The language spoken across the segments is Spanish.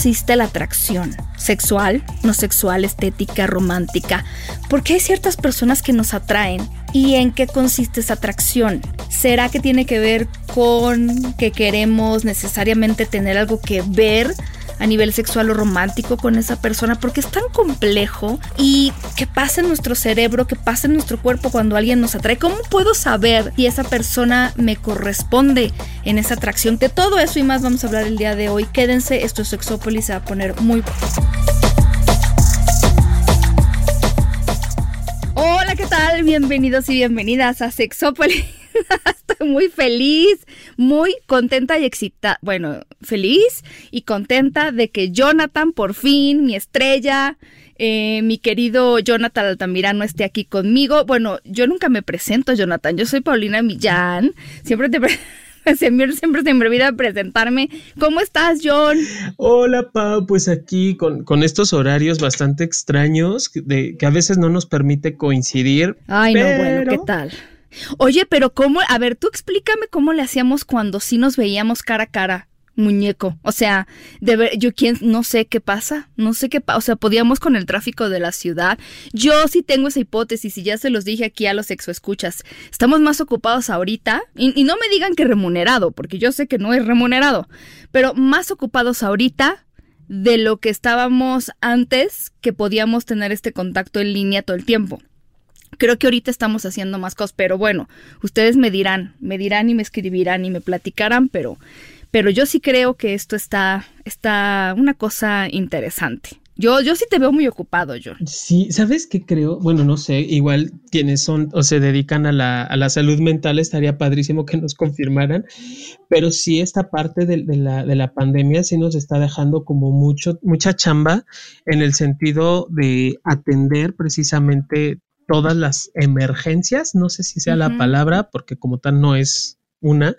Consiste la atracción? ¿Sexual, no sexual, estética, romántica? Porque hay ciertas personas que nos atraen. ¿Y en qué consiste esa atracción? ¿Será que tiene que ver con que queremos necesariamente tener algo que ver? A nivel sexual o romántico con esa persona porque es tan complejo y qué pasa en nuestro cerebro, qué pasa en nuestro cuerpo cuando alguien nos atrae. ¿Cómo puedo saber si esa persona me corresponde en esa atracción? De todo eso y más vamos a hablar el día de hoy. Quédense, esto es Sexópolis, se va a poner muy Hola, ¿qué tal? Bienvenidos y bienvenidas a Sexópolis. Estoy muy feliz, muy contenta y excitada. Bueno, feliz y contenta de que Jonathan, por fin, mi estrella, eh, mi querido Jonathan Altamirano esté aquí conmigo. Bueno, yo nunca me presento, Jonathan. Yo soy Paulina Millán. Siempre te siempre, siempre se me olvida presentarme. ¿Cómo estás, John? Hola, Pau. Pues aquí con, con estos horarios bastante extraños de, que a veces no nos permite coincidir. Ay, no, bueno, ¿qué tal? Oye, pero ¿cómo? A ver, tú explícame cómo le hacíamos cuando sí nos veíamos cara a cara, muñeco. O sea, de ver, yo quién, no sé qué pasa, no sé qué pasa. O sea, podíamos con el tráfico de la ciudad. Yo sí tengo esa hipótesis y ya se los dije aquí a los exoescuchas. Estamos más ocupados ahorita, y, y no me digan que remunerado, porque yo sé que no es remunerado, pero más ocupados ahorita de lo que estábamos antes que podíamos tener este contacto en línea todo el tiempo. Creo que ahorita estamos haciendo más cosas, pero bueno, ustedes me dirán, me dirán y me escribirán y me platicarán, pero, pero yo sí creo que esto está, está una cosa interesante. Yo, yo sí te veo muy ocupado, John. Sí, ¿sabes qué creo? Bueno, no sé, igual quienes son o se dedican a la, a la salud mental estaría padrísimo que nos confirmaran, pero sí esta parte de, de, la, de la pandemia sí nos está dejando como mucho, mucha chamba en el sentido de atender precisamente todas las emergencias, no sé si sea la palabra, porque como tal no es una,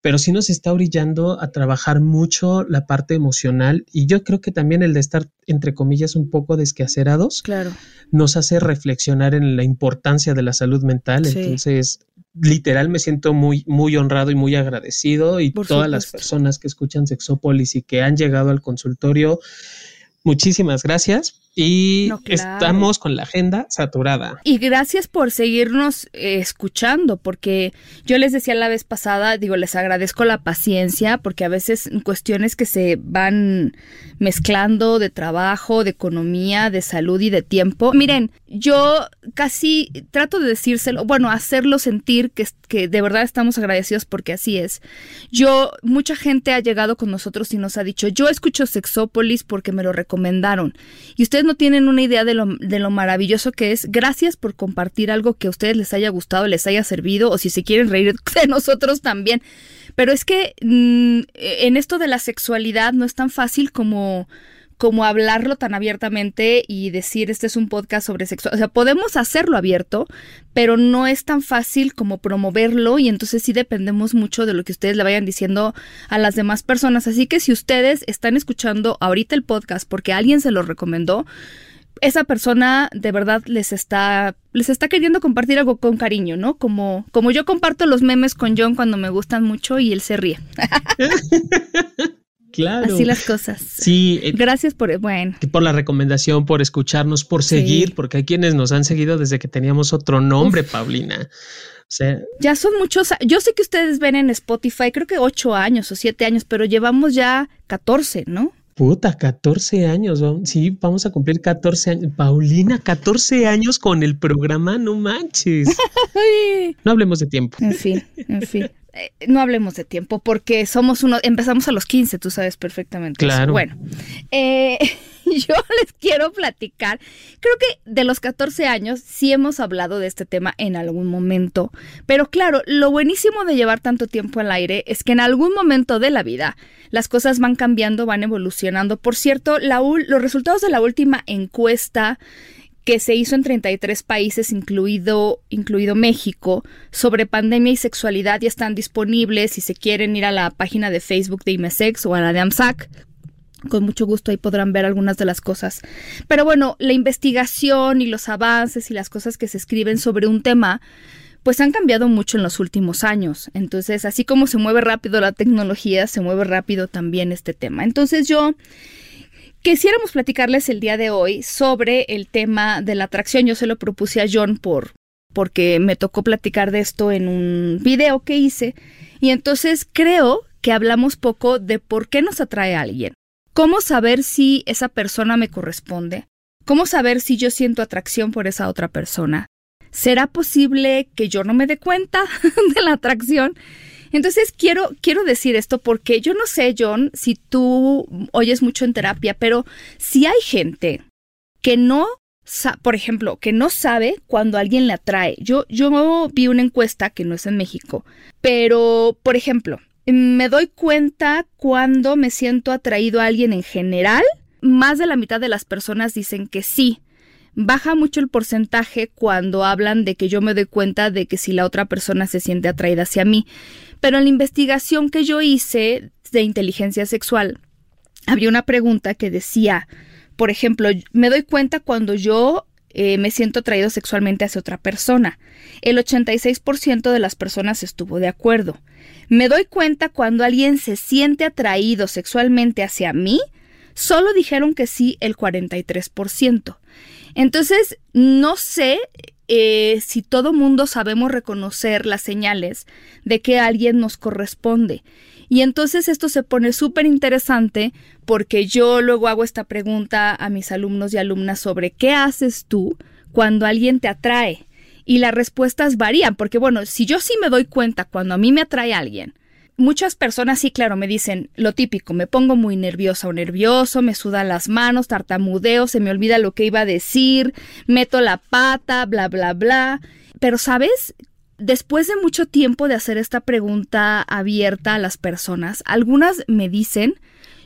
pero sí nos está brillando a trabajar mucho la parte emocional y yo creo que también el de estar, entre comillas, un poco desquacerados, claro. nos hace reflexionar en la importancia de la salud mental. Sí. Entonces, literal me siento muy, muy honrado y muy agradecido y Por todas supuesto. las personas que escuchan Sexópolis y que han llegado al consultorio, muchísimas gracias y no, claro. estamos con la agenda saturada. Y gracias por seguirnos eh, escuchando, porque yo les decía la vez pasada, digo, les agradezco la paciencia, porque a veces cuestiones que se van mezclando de trabajo, de economía, de salud y de tiempo. Miren, yo casi trato de decírselo, bueno, hacerlo sentir que, que de verdad estamos agradecidos porque así es. Yo, mucha gente ha llegado con nosotros y nos ha dicho, yo escucho Sexópolis porque me lo recomendaron. Y ustedes no tienen una idea de lo, de lo maravilloso que es. Gracias por compartir algo que a ustedes les haya gustado, les haya servido, o si se quieren reír de nosotros también. Pero es que mmm, en esto de la sexualidad no es tan fácil como como hablarlo tan abiertamente y decir este es un podcast sobre sexualidad. O sea, podemos hacerlo abierto, pero no es tan fácil como promoverlo y entonces sí dependemos mucho de lo que ustedes le vayan diciendo a las demás personas. Así que si ustedes están escuchando ahorita el podcast porque alguien se lo recomendó, esa persona de verdad les está les está queriendo compartir algo con cariño, ¿no? Como como yo comparto los memes con John cuando me gustan mucho y él se ríe. Claro. Así las cosas. Sí. Eh, Gracias por, bueno. Por la recomendación, por escucharnos, por seguir, sí. porque hay quienes nos han seguido desde que teníamos otro nombre, Uf. Paulina. O sea, ya son muchos. Yo sé que ustedes ven en Spotify, creo que ocho años o siete años, pero llevamos ya 14, ¿no? Puta, 14 años, sí, vamos a cumplir 14 años. Paulina, 14 años con el programa, no manches. no hablemos de tiempo. En fin, en fin. Eh, no hablemos de tiempo porque somos uno, empezamos a los 15, tú sabes perfectamente. Claro. Eso. Bueno, eh, yo les quiero platicar. Creo que de los 14 años sí hemos hablado de este tema en algún momento, pero claro, lo buenísimo de llevar tanto tiempo al aire es que en algún momento de la vida las cosas van cambiando, van evolucionando. Por cierto, los resultados de la última encuesta que se hizo en 33 países, incluido, incluido México, sobre pandemia y sexualidad ya están disponibles si se quieren ir a la página de Facebook de IMESEX o a la de AMSAC. Con mucho gusto ahí podrán ver algunas de las cosas. Pero bueno, la investigación y los avances y las cosas que se escriben sobre un tema, pues han cambiado mucho en los últimos años. Entonces, así como se mueve rápido la tecnología, se mueve rápido también este tema. Entonces yo Quisiéramos platicarles el día de hoy sobre el tema de la atracción. Yo se lo propuse a John por porque me tocó platicar de esto en un video que hice y entonces creo que hablamos poco de por qué nos atrae alguien. ¿Cómo saber si esa persona me corresponde? ¿Cómo saber si yo siento atracción por esa otra persona? ¿Será posible que yo no me dé cuenta de la atracción? Entonces quiero, quiero decir esto porque yo no sé, John, si tú oyes mucho en terapia, pero si hay gente que no, por ejemplo, que no sabe cuando alguien le atrae. Yo, yo vi una encuesta que no es en México, pero, por ejemplo, me doy cuenta cuando me siento atraído a alguien en general. Más de la mitad de las personas dicen que sí. Baja mucho el porcentaje cuando hablan de que yo me doy cuenta de que si la otra persona se siente atraída hacia mí. Pero en la investigación que yo hice de inteligencia sexual, había una pregunta que decía, por ejemplo, me doy cuenta cuando yo eh, me siento atraído sexualmente hacia otra persona. El 86% de las personas estuvo de acuerdo. Me doy cuenta cuando alguien se siente atraído sexualmente hacia mí. Solo dijeron que sí el 43%. Entonces, no sé eh, si todo mundo sabemos reconocer las señales de que alguien nos corresponde. Y entonces esto se pone súper interesante porque yo luego hago esta pregunta a mis alumnos y alumnas sobre qué haces tú cuando alguien te atrae. Y las respuestas varían, porque bueno, si yo sí me doy cuenta cuando a mí me atrae alguien, muchas personas sí, claro, me dicen lo típico, me pongo muy nerviosa o nervioso, me sudan las manos, tartamudeo, se me olvida lo que iba a decir, meto la pata, bla, bla, bla. Pero, ¿sabes? Después de mucho tiempo de hacer esta pregunta abierta a las personas, algunas me dicen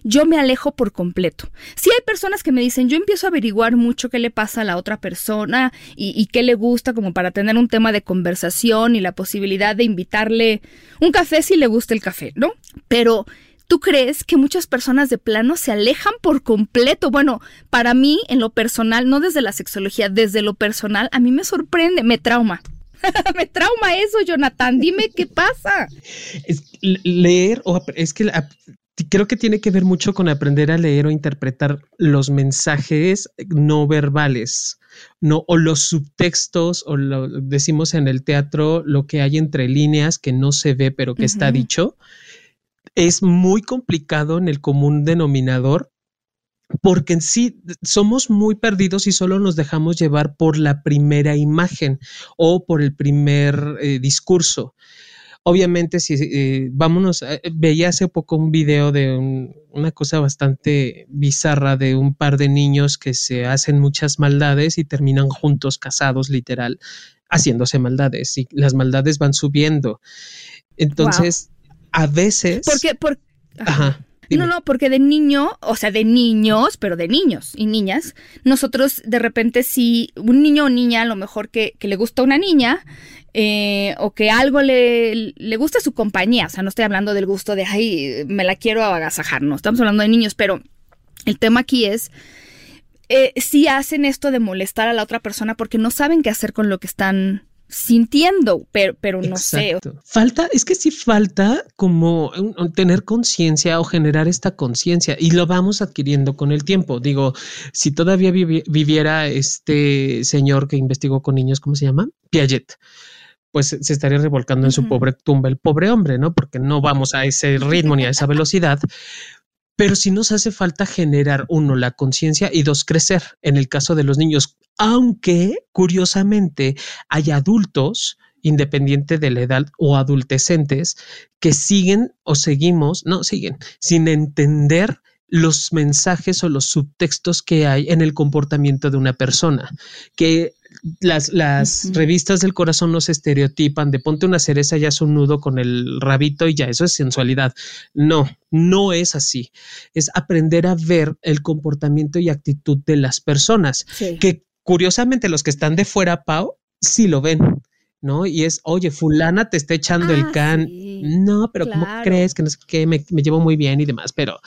yo me alejo por completo. Si hay personas que me dicen, yo empiezo a averiguar mucho qué le pasa a la otra persona y, qué le gusta como para tener un tema de conversación y la posibilidad de invitarle un café si le gusta el café, ¿no? Pero ¿Tú crees que muchas personas de plano se alejan por completo? Bueno, para mí, en lo personal, no desde la sexología, desde lo personal, a mí me sorprende, me trauma. me trauma eso, Jonathan. Dime qué pasa. Es leer, o es que creo que tiene que ver mucho con aprender a leer o interpretar los mensajes no verbales, no, o los subtextos, o lo decimos en el teatro, lo que hay entre líneas que no se ve, pero que está dicho. Es muy complicado en el común denominador porque en sí somos muy perdidos y solo nos dejamos llevar por la primera imagen o por el primer eh, discurso. Obviamente, si eh, vámonos, eh, veía hace poco un video de una cosa bastante bizarra de un par de niños que se hacen muchas maldades y terminan juntos, casados, literal, haciéndose maldades y las maldades van subiendo. Entonces, a veces. Porque, por, ajá. No, no, porque de niño, o sea, de niños, pero de niños y niñas, nosotros de repente si un niño o niña, a lo mejor que, que le gusta una niña, eh, o que algo le, le gusta su compañía. O sea, no estoy hablando del gusto de, ay, me la quiero agasajar, no, estamos hablando de niños, pero el tema aquí es, eh, si hacen esto de molestar a la otra persona porque no saben qué hacer con lo que están sintiendo, pero, pero no sé. Falta, es que sí falta como tener conciencia o generar esta conciencia y lo vamos adquiriendo con el tiempo. Digo, si todavía viviera este señor que investigó con niños, ¿cómo se llama? Piaget pues se estaría revolcando en su pobre tumba el pobre hombre, ¿no? Porque no vamos a ese ritmo ni a esa velocidad. Pero sí nos hace falta generar, uno, la conciencia y dos, crecer. En el caso de los niños, aunque curiosamente hay adultos, independiente de la edad o adultecentes, que siguen o seguimos, no siguen, sin entender los mensajes o los subtextos que hay en el comportamiento de una persona, que las, las revistas del corazón no se estereotipan de ponte una cereza y haz un nudo con el rabito y ya, eso es sensualidad. No, no es así. Es aprender a ver el comportamiento y actitud de las personas, que curiosamente los que están de fuera, Pau, sí lo ven. ¿no? Y es, oye, fulana te está echando el ah, can. no, pero ¿cómo crees que no sé qué? Me, me llevo muy bien y demás, pero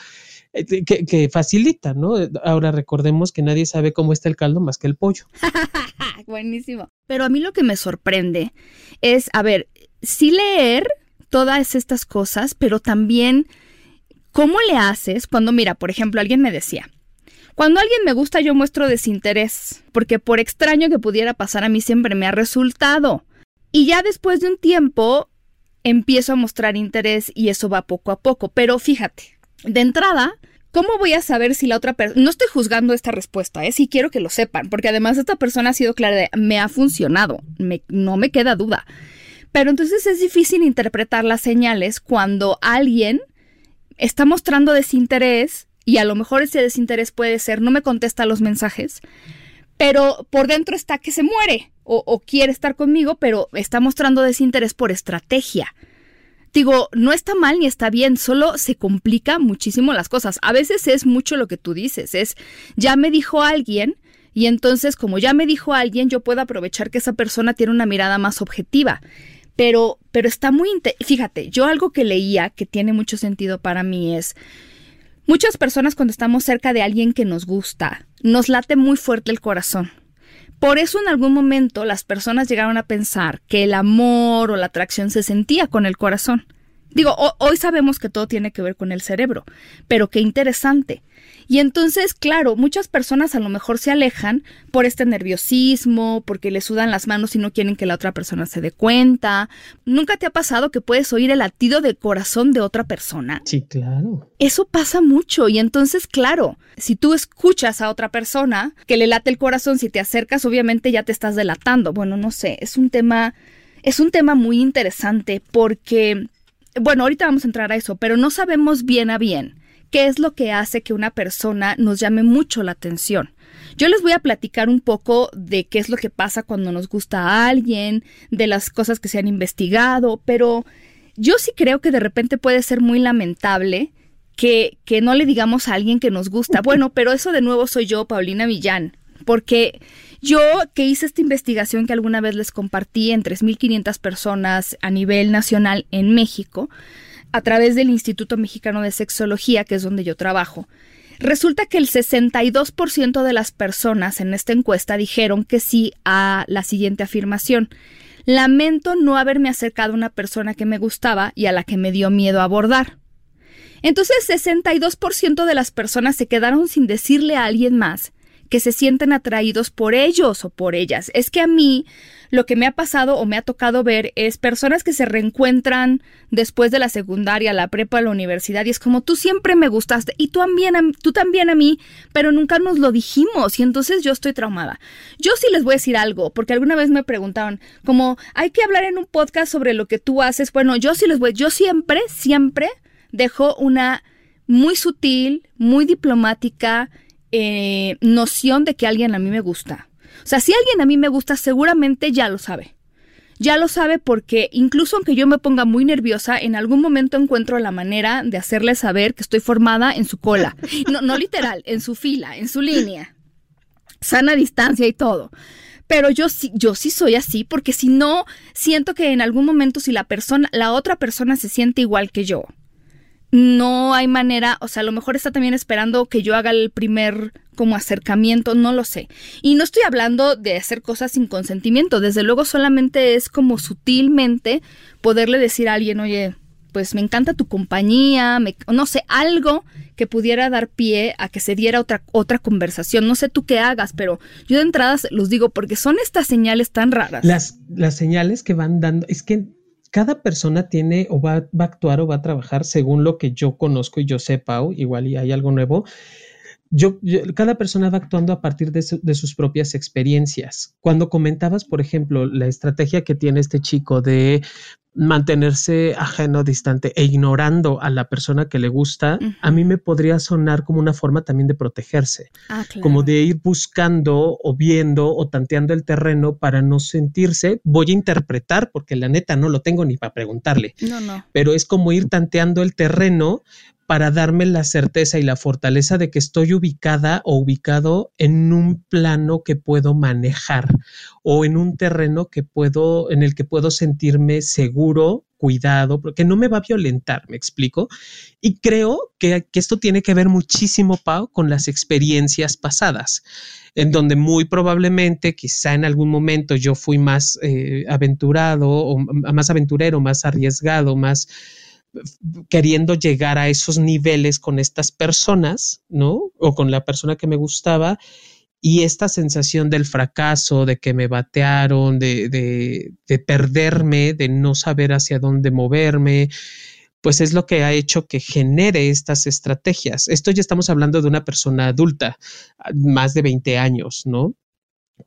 eh, que, facilita, ¿no? Ahora recordemos que nadie sabe cómo está el caldo más que el pollo. Buenísimo. Pero a mí lo que me sorprende es, a ver, sí leer todas estas cosas, pero también cómo le haces cuando, mira, por ejemplo, alguien me decía, cuando alguien me gusta yo muestro desinterés, porque por extraño que pudiera pasar a mí siempre me ha resultado. Y ya después de un tiempo empiezo a mostrar interés y eso va poco a poco, pero fíjate, de entrada, ¿cómo voy a saber si la otra persona... No estoy juzgando esta respuesta, ¿eh? Sí quiero que lo sepan, porque además esta persona ha sido clara de, me ha funcionado, no me queda duda. Pero entonces es difícil interpretar las señales cuando alguien está mostrando desinterés y a lo mejor ese desinterés puede ser no me contesta los mensajes, pero por dentro está que se muere o quiere estar conmigo, pero está mostrando desinterés por estrategia. Digo, no está mal ni está bien, solo se complica muchísimo las cosas. A veces es mucho lo que tú dices, es ya me dijo alguien y entonces como ya me dijo alguien, yo puedo aprovechar que esa persona tiene una mirada más objetiva. Pero, pero está muy... Fíjate, yo algo que leía que tiene mucho sentido para mí es... Muchas personas cuando estamos cerca de alguien que nos gusta, nos late muy fuerte el corazón. Por eso en algún momento las personas llegaron a pensar que el amor o la atracción se sentía con el corazón. Digo, hoy sabemos que todo tiene que ver con el cerebro, pero qué interesante. Y entonces, claro, muchas personas a lo mejor se alejan por este nerviosismo, porque le sudan las manos y no quieren que la otra persona se dé cuenta. ¿Nunca te ha pasado que puedes oír el latido del corazón de otra persona? Sí, claro. Eso pasa mucho y entonces, claro, si tú escuchas a otra persona que le late el corazón, si te acercas, obviamente ya te estás delatando. Bueno, no sé, es un tema, es un tema muy interesante porque bueno, ahorita vamos a entrar a eso, pero no sabemos bien a bien qué es lo que hace que una persona nos llame mucho la atención. Yo les voy a platicar un poco de qué es lo que pasa cuando nos gusta a alguien, de las cosas que se han investigado, pero yo sí creo que de repente puede ser muy lamentable que, que no le digamos a alguien que nos gusta. Bueno, pero eso de nuevo soy yo, Paulina Millán, porque yo que hice esta investigación que alguna vez les compartí en 3.500 personas a nivel nacional en México, a través del Instituto Mexicano de Sexología, que es donde yo trabajo, resulta que el 62% de las personas en esta encuesta dijeron que sí a la siguiente afirmación. Lamento no haberme acercado a una persona que me gustaba y a la que me dio miedo abordar. Entonces, 62% de las personas se quedaron sin decirle a alguien más que se sienten atraídos por ellos o por ellas. Es que a mí lo que me ha pasado o me ha tocado ver es personas que se reencuentran después de la secundaria, la prepa, la universidad y es como tú siempre me gustaste y tú también, a, tú también a mí, pero nunca nos lo dijimos y entonces yo estoy traumada. Yo sí les voy a decir algo, porque alguna vez me preguntaban como hay que hablar en un podcast sobre lo que tú haces. Bueno, yo sí les voy, yo siempre, siempre dejo una muy sutil, muy diplomática, eh, noción de que alguien a mí me gusta. O sea, si alguien a mí me gusta, seguramente ya lo sabe. Ya lo sabe porque incluso aunque yo me ponga muy nerviosa, en algún momento encuentro la manera de hacerle saber que estoy formada en su cola. No, no literal, en su fila, en su línea. Sana distancia y todo. Pero yo sí, yo sí soy así, porque si no, siento que en algún momento si la persona, la otra persona se siente igual que yo, no hay manera, o sea, a lo mejor está también esperando que yo haga el primer como acercamiento, no lo sé. Y no estoy hablando de hacer cosas sin consentimiento, desde luego solamente es como sutilmente poderle decir a alguien, oye, pues me encanta tu compañía, no sé, algo que pudiera dar pie a que se diera otra, otra conversación. No sé tú qué hagas, pero yo de entradas los digo porque son estas señales tan raras. Las, las señales que van dando, es que cada persona tiene o va, a actuar o va a trabajar según lo que yo conozco y yo sepa, igual y hay algo nuevo. Yo, cada persona va actuando a partir de, sus propias experiencias. Cuando comentabas, por ejemplo, la estrategia que tiene este chico de mantenerse ajeno, distante e ignorando a la persona que le gusta, a mí me podría sonar como una forma también de protegerse, ah, como de ir buscando o viendo o tanteando el terreno para no sentirse, voy a interpretar, porque la neta no lo tengo ni para preguntarle, no, no. pero es como ir tanteando el terreno para darme la certeza y la fortaleza de que estoy ubicada o ubicado en un plano que puedo manejar o en un terreno que puedo, en el que puedo sentirme seguro, cuidado, porque no me va a violentar, me explico. Y creo que, esto tiene que ver muchísimo, Pau, con las experiencias pasadas, en donde muy probablemente, quizá en algún momento yo fui más eh, aventurado o más aventurero, más arriesgado, más queriendo llegar a esos niveles con estas personas, ¿no? O con la persona que me gustaba. Y esta sensación del fracaso, de que me batearon, de, de, de perderme, de no saber hacia dónde moverme, pues es lo que ha hecho que genere estas estrategias. Esto ya estamos hablando de una persona adulta, más de 20 años, ¿no?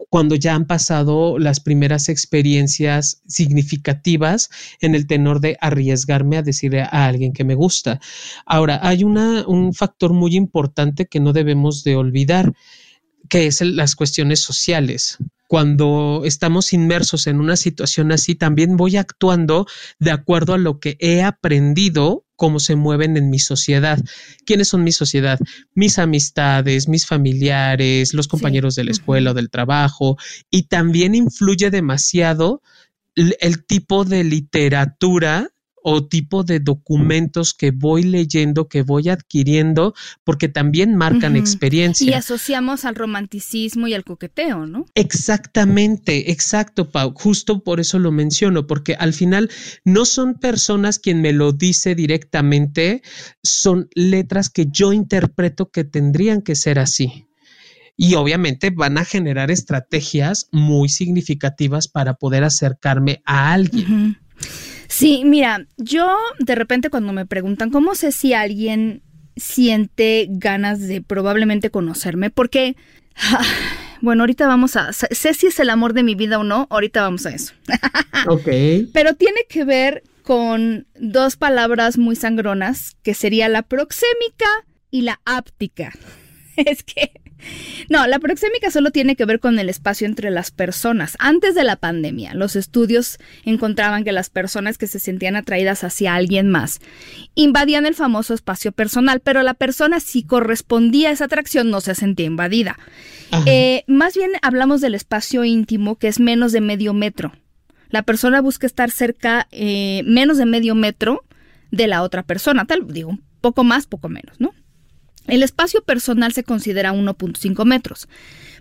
Cuando ya han pasado las primeras experiencias significativas en el tenor de arriesgarme a decirle a alguien que me gusta. Ahora, hay una, un factor muy importante que no debemos de olvidar, que es las cuestiones sociales. Cuando estamos inmersos en una situación así, también voy actuando de acuerdo a lo que he aprendido cómo se mueven en mi sociedad. ¿Quiénes son mi sociedad? Mis amistades, mis familiares, los compañeros de la escuela o del trabajo. Y también influye demasiado el tipo de literatura o tipo de documentos que voy leyendo, que voy adquiriendo, porque también marcan experiencia. Y asociamos al romanticismo y al coqueteo, ¿no? Exactamente, exacto, Pau. Justo por eso lo menciono, porque al final no son personas quien me lo dice directamente, son letras que yo interpreto que tendrían que ser así. Y obviamente van a generar estrategias muy significativas para poder acercarme a alguien. Sí, mira, yo de repente cuando me preguntan cómo sé si alguien siente ganas de probablemente conocerme, porque, bueno, ahorita vamos a, sé si es el amor de mi vida o no, ahorita vamos a eso. ok. Pero tiene que ver con dos palabras muy sangronas, que sería la proxémica y la áptica. Es que no, la proxémica solo tiene que ver con el espacio entre las personas. Antes de la pandemia, los estudios encontraban que las personas que se sentían atraídas hacia alguien más invadían el famoso espacio personal, pero la persona si correspondía a esa atracción no se sentía invadida. Eh, más bien hablamos del espacio íntimo, que es menos de medio metro. La persona busca estar cerca, eh, menos de medio metro de la otra persona, tal, digo, poco más, poco menos, ¿no? El espacio personal se considera 1.5 metros,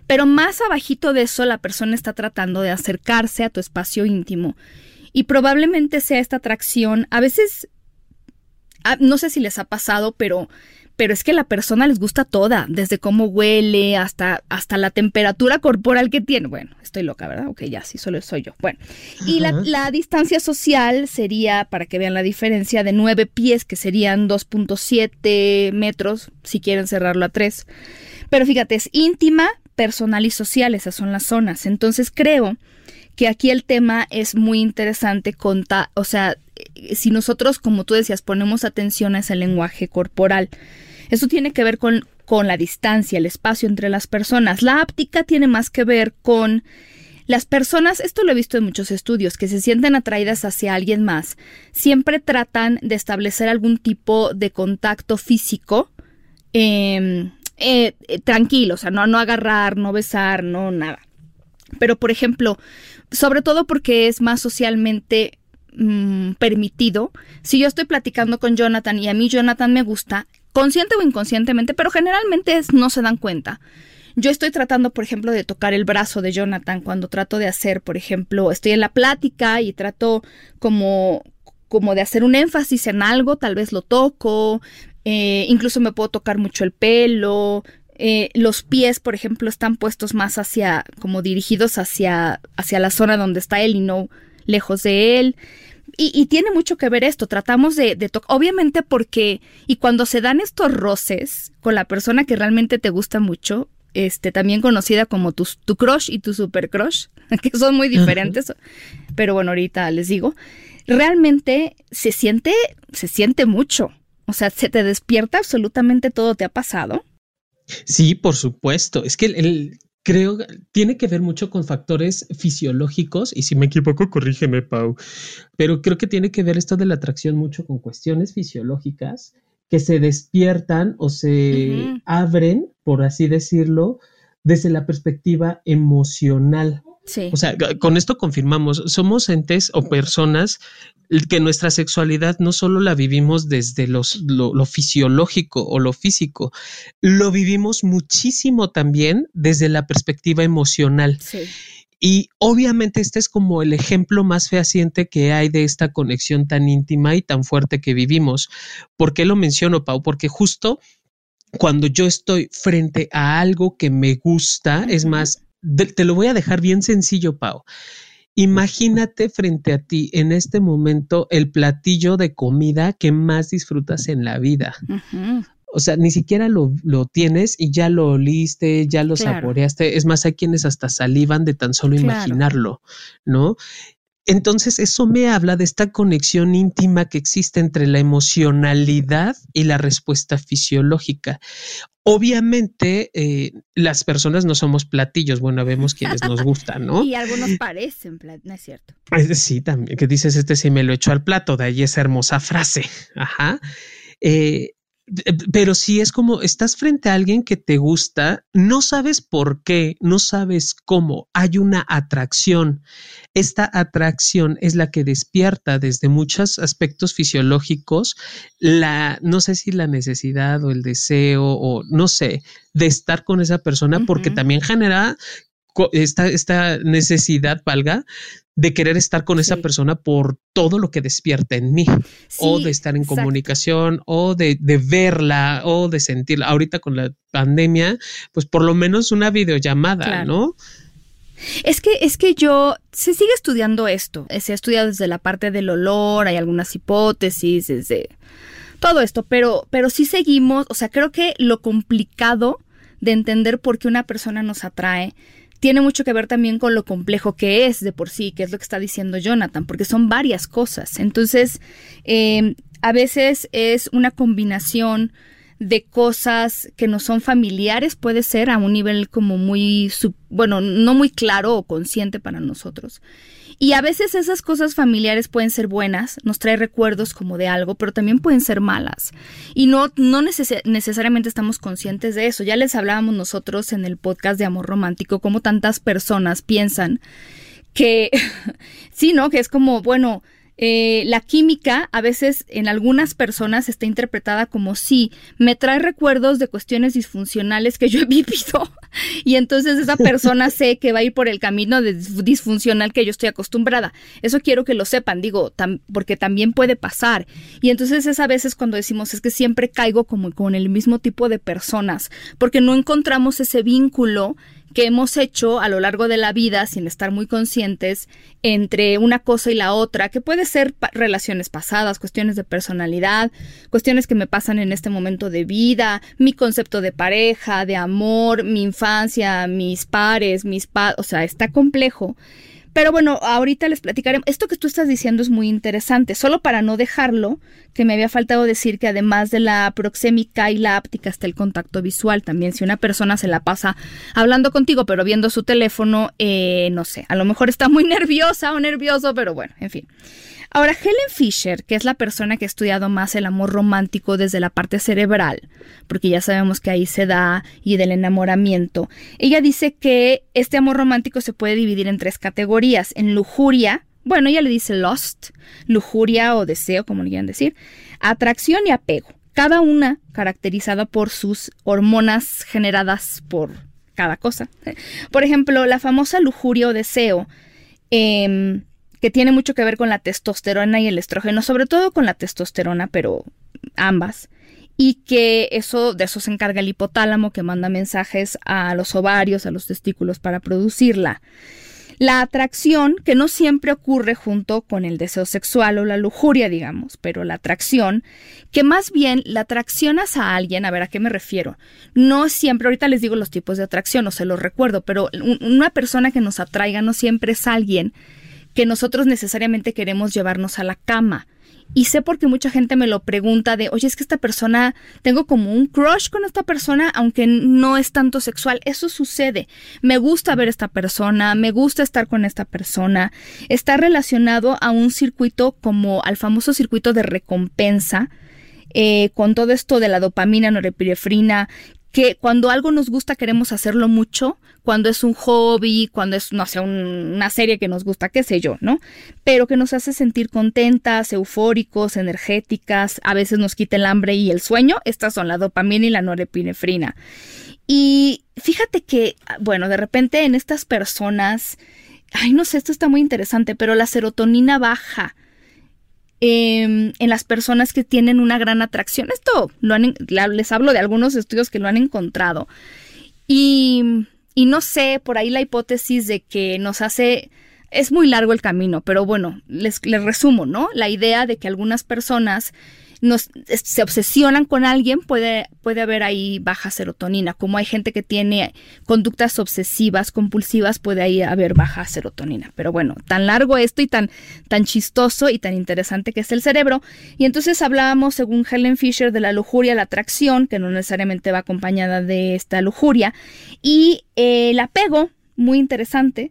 pero más abajito de eso la persona está tratando de acercarse a tu espacio íntimo y probablemente sea esta atracción, a veces, ah, no sé si les ha pasado, pero pero es que a la persona les gusta toda, desde cómo huele hasta, hasta la temperatura corporal que tiene. Bueno, estoy loca, ¿verdad? Ok, ya, sí, solo soy yo. Bueno, y la, distancia social sería, para que vean la diferencia, de 9 pies, que serían 2.7 metros, si quieren cerrarlo a 3. Pero fíjate, es íntima, personal y social, esas son las zonas. Entonces creo que aquí el tema es muy interesante, conta, o sea, si nosotros, como tú decías, ponemos atención a ese lenguaje corporal, eso tiene que ver con, con la distancia, el espacio entre las personas. La áptica tiene más que ver con las personas, esto lo he visto en muchos estudios, que se sienten atraídas hacia alguien más, siempre tratan de establecer algún tipo de contacto físico em, eh, eh, tranquilo, o sea, no, no agarrar, no besar, no nada. Pero, por ejemplo, sobre todo porque es más socialmente Mm, permitido, si yo estoy platicando con Jonathan y a mí Jonathan me gusta, consciente o inconscientemente, pero generalmente no se dan cuenta. Yo estoy tratando, por ejemplo, de tocar el brazo de Jonathan cuando trato de hacer, por ejemplo, estoy en la plática y trato como, como de hacer un énfasis en algo, tal vez lo toco, eh, incluso me puedo tocar mucho el pelo, eh, los pies, por ejemplo, están puestos más hacia, como dirigidos hacia, hacia la zona donde está él y no lejos de él. Y, tiene mucho que ver esto, tratamos de, de obviamente porque, y cuando se dan estos roces con la persona que realmente te gusta mucho, este, también conocida como tu, tu crush y tu super crush, que son muy diferentes, pero bueno, ahorita les digo, realmente se siente, se siente mucho, o sea, se te despierta absolutamente todo, ¿te ha pasado? Sí, por supuesto. Es que el, creo tiene que ver mucho con factores fisiológicos y si me equivoco corrígeme Pau, pero creo que tiene que ver esto de la atracción mucho con cuestiones fisiológicas que se despiertan o se abren, por así decirlo, desde la perspectiva emocional. O sea, con esto confirmamos, somos entes o personas que nuestra sexualidad no solo la vivimos desde los, lo, fisiológico o lo físico, lo vivimos muchísimo también desde la perspectiva emocional. Y obviamente este es como el ejemplo más fehaciente que hay de esta conexión tan íntima y tan fuerte que vivimos. ¿Por qué lo menciono, Pau? Porque justo cuando yo estoy frente a algo que me gusta, es más, te lo voy a dejar bien sencillo, Pau. Imagínate frente a ti en este momento el platillo de comida que más disfrutas en la vida. O sea, ni siquiera lo, tienes y ya lo oliste, ya lo saboreaste. Es más, hay quienes hasta salivan de tan solo imaginarlo, ¿no? Entonces, eso me habla de esta conexión íntima que existe entre la emocionalidad y la respuesta fisiológica. Obviamente, eh, las personas no somos platillos, bueno, vemos quienes nos gustan, ¿no? Y algunos parecen, no es cierto. Sí, también, que dices, este sí me lo echo al plato, de ahí esa hermosa frase. Ajá. Eh, pero si es como estás frente a alguien que te gusta, no sabes por qué, no sabes cómo, hay una atracción. Esta atracción es la que despierta desde muchos aspectos fisiológicos la, no sé si la necesidad o el deseo o no sé, de estar con esa persona, porque también genera esta, esta necesidad, valga, de querer estar con esa persona por todo lo que despierta en mí, o de estar en comunicación, o de, verla, o de sentirla. Ahorita con la pandemia, pues por lo menos una videollamada, ¿no? Es que, es que yo, se sigue estudiando esto, se ha estudiado desde la parte del olor, hay algunas hipótesis, desde todo esto, pero, pero sí seguimos, o sea, creo que lo complicado de entender por qué una persona nos atrae tiene mucho que ver también con lo complejo que es de por sí, que es lo que está diciendo Jonathan, porque son varias cosas. Entonces, em, a veces es una combinación de cosas que no son familiares, puede ser a un nivel como muy, bueno, no muy claro o consciente para nosotros. Y a veces esas cosas familiares pueden ser buenas, nos trae recuerdos como de algo, pero también pueden ser malas. Y no, no necesariamente estamos conscientes de eso. Ya les hablábamos nosotros en el podcast de Amor Romántico, como tantas personas piensan que, sí, ¿no? Que es como, bueno, eh, la química a veces en algunas personas está interpretada como si me trae recuerdos de cuestiones disfuncionales que yo he vivido y entonces esa persona sé que va a ir por el camino de disfuncional que yo estoy acostumbrada. Eso quiero que lo sepan, digo, porque también puede pasar. Y entonces es a veces cuando decimos es que siempre caigo como con el mismo tipo de personas porque no encontramos ese vínculo que hemos hecho a lo largo de la vida sin estar muy conscientes entre una cosa y la otra, que puede ser relaciones pasadas, cuestiones de personalidad, cuestiones que me pasan en este momento de vida, mi concepto de pareja, de amor, mi infancia, mis pares, mis padres, o sea, está complejo. Pero bueno, ahorita les platicaremos. Esto que tú estás diciendo es muy interesante. Solo para no dejarlo, que me había faltado decir que además de la proxémica y la áptica está el contacto visual también. Si una persona se la pasa hablando contigo pero viendo su teléfono, eh, no sé, a lo mejor está muy nerviosa o nervioso, pero bueno, en fin. Ahora, Helen Fisher, que es la persona que ha estudiado más el amor romántico desde la parte cerebral, porque ya sabemos que ahí se da y del enamoramiento, ella dice que este amor romántico se puede dividir en tres categorías, en lujuria, bueno, ella le dice lust, lujuria o deseo, como le quieran decir, atracción y apego, cada una caracterizada por sus hormonas generadas por cada cosa. Por ejemplo, la famosa lujuria o deseo eh, que tiene mucho que ver con la testosterona y el estrógeno, sobre todo con la testosterona, pero ambas. Y que eso, de eso se encarga el hipotálamo que manda mensajes a los ovarios, a los testículos para producirla. La atracción, que no siempre ocurre junto con el deseo sexual o la lujuria, digamos, pero la atracción, que más bien la atracción a alguien, a ver a qué me refiero, no siempre, ahorita les digo los tipos de atracción, o se los recuerdo, pero una persona que nos atraiga no siempre es alguien que nosotros necesariamente queremos llevarnos a la cama. Y sé porque mucha gente me lo pregunta de, oye, es que esta persona, tengo como un crush con esta persona, aunque no es tanto sexual. Eso sucede. Me gusta ver esta persona, me gusta estar con esta persona. Está relacionado a un circuito como al famoso circuito de recompensa, eh, con todo esto de la dopamina, norepinefrina, que cuando algo nos gusta queremos hacerlo mucho, cuando es un hobby, cuando es, no una serie que nos gusta, qué sé yo, ¿no? Pero que nos hace sentir contentas, eufóricos, energéticas, a veces nos quita el hambre y el sueño, estas son la dopamina y la norepinefrina. Y fíjate que, bueno, de repente en estas personas, ay, no sé, esto está muy interesante, pero la serotonina baja Em, en las personas que tienen una gran atracción. Esto lo han, les hablo de algunos estudios que lo han encontrado. Y, y no sé, por ahí la hipótesis de que nos hace es muy largo el camino, pero bueno, les, les, resumo, ¿no? La idea de que algunas personas nos, se obsesionan con alguien, puede, puede haber ahí baja serotonina. Como hay gente que tiene conductas obsesivas, compulsivas, puede ahí haber baja serotonina. Pero bueno, tan largo esto y tan, tan chistoso y tan interesante que es el cerebro. Y entonces hablábamos, según Helen Fisher, de la lujuria, la atracción, que no necesariamente va acompañada de esta lujuria, y el apego, muy interesante,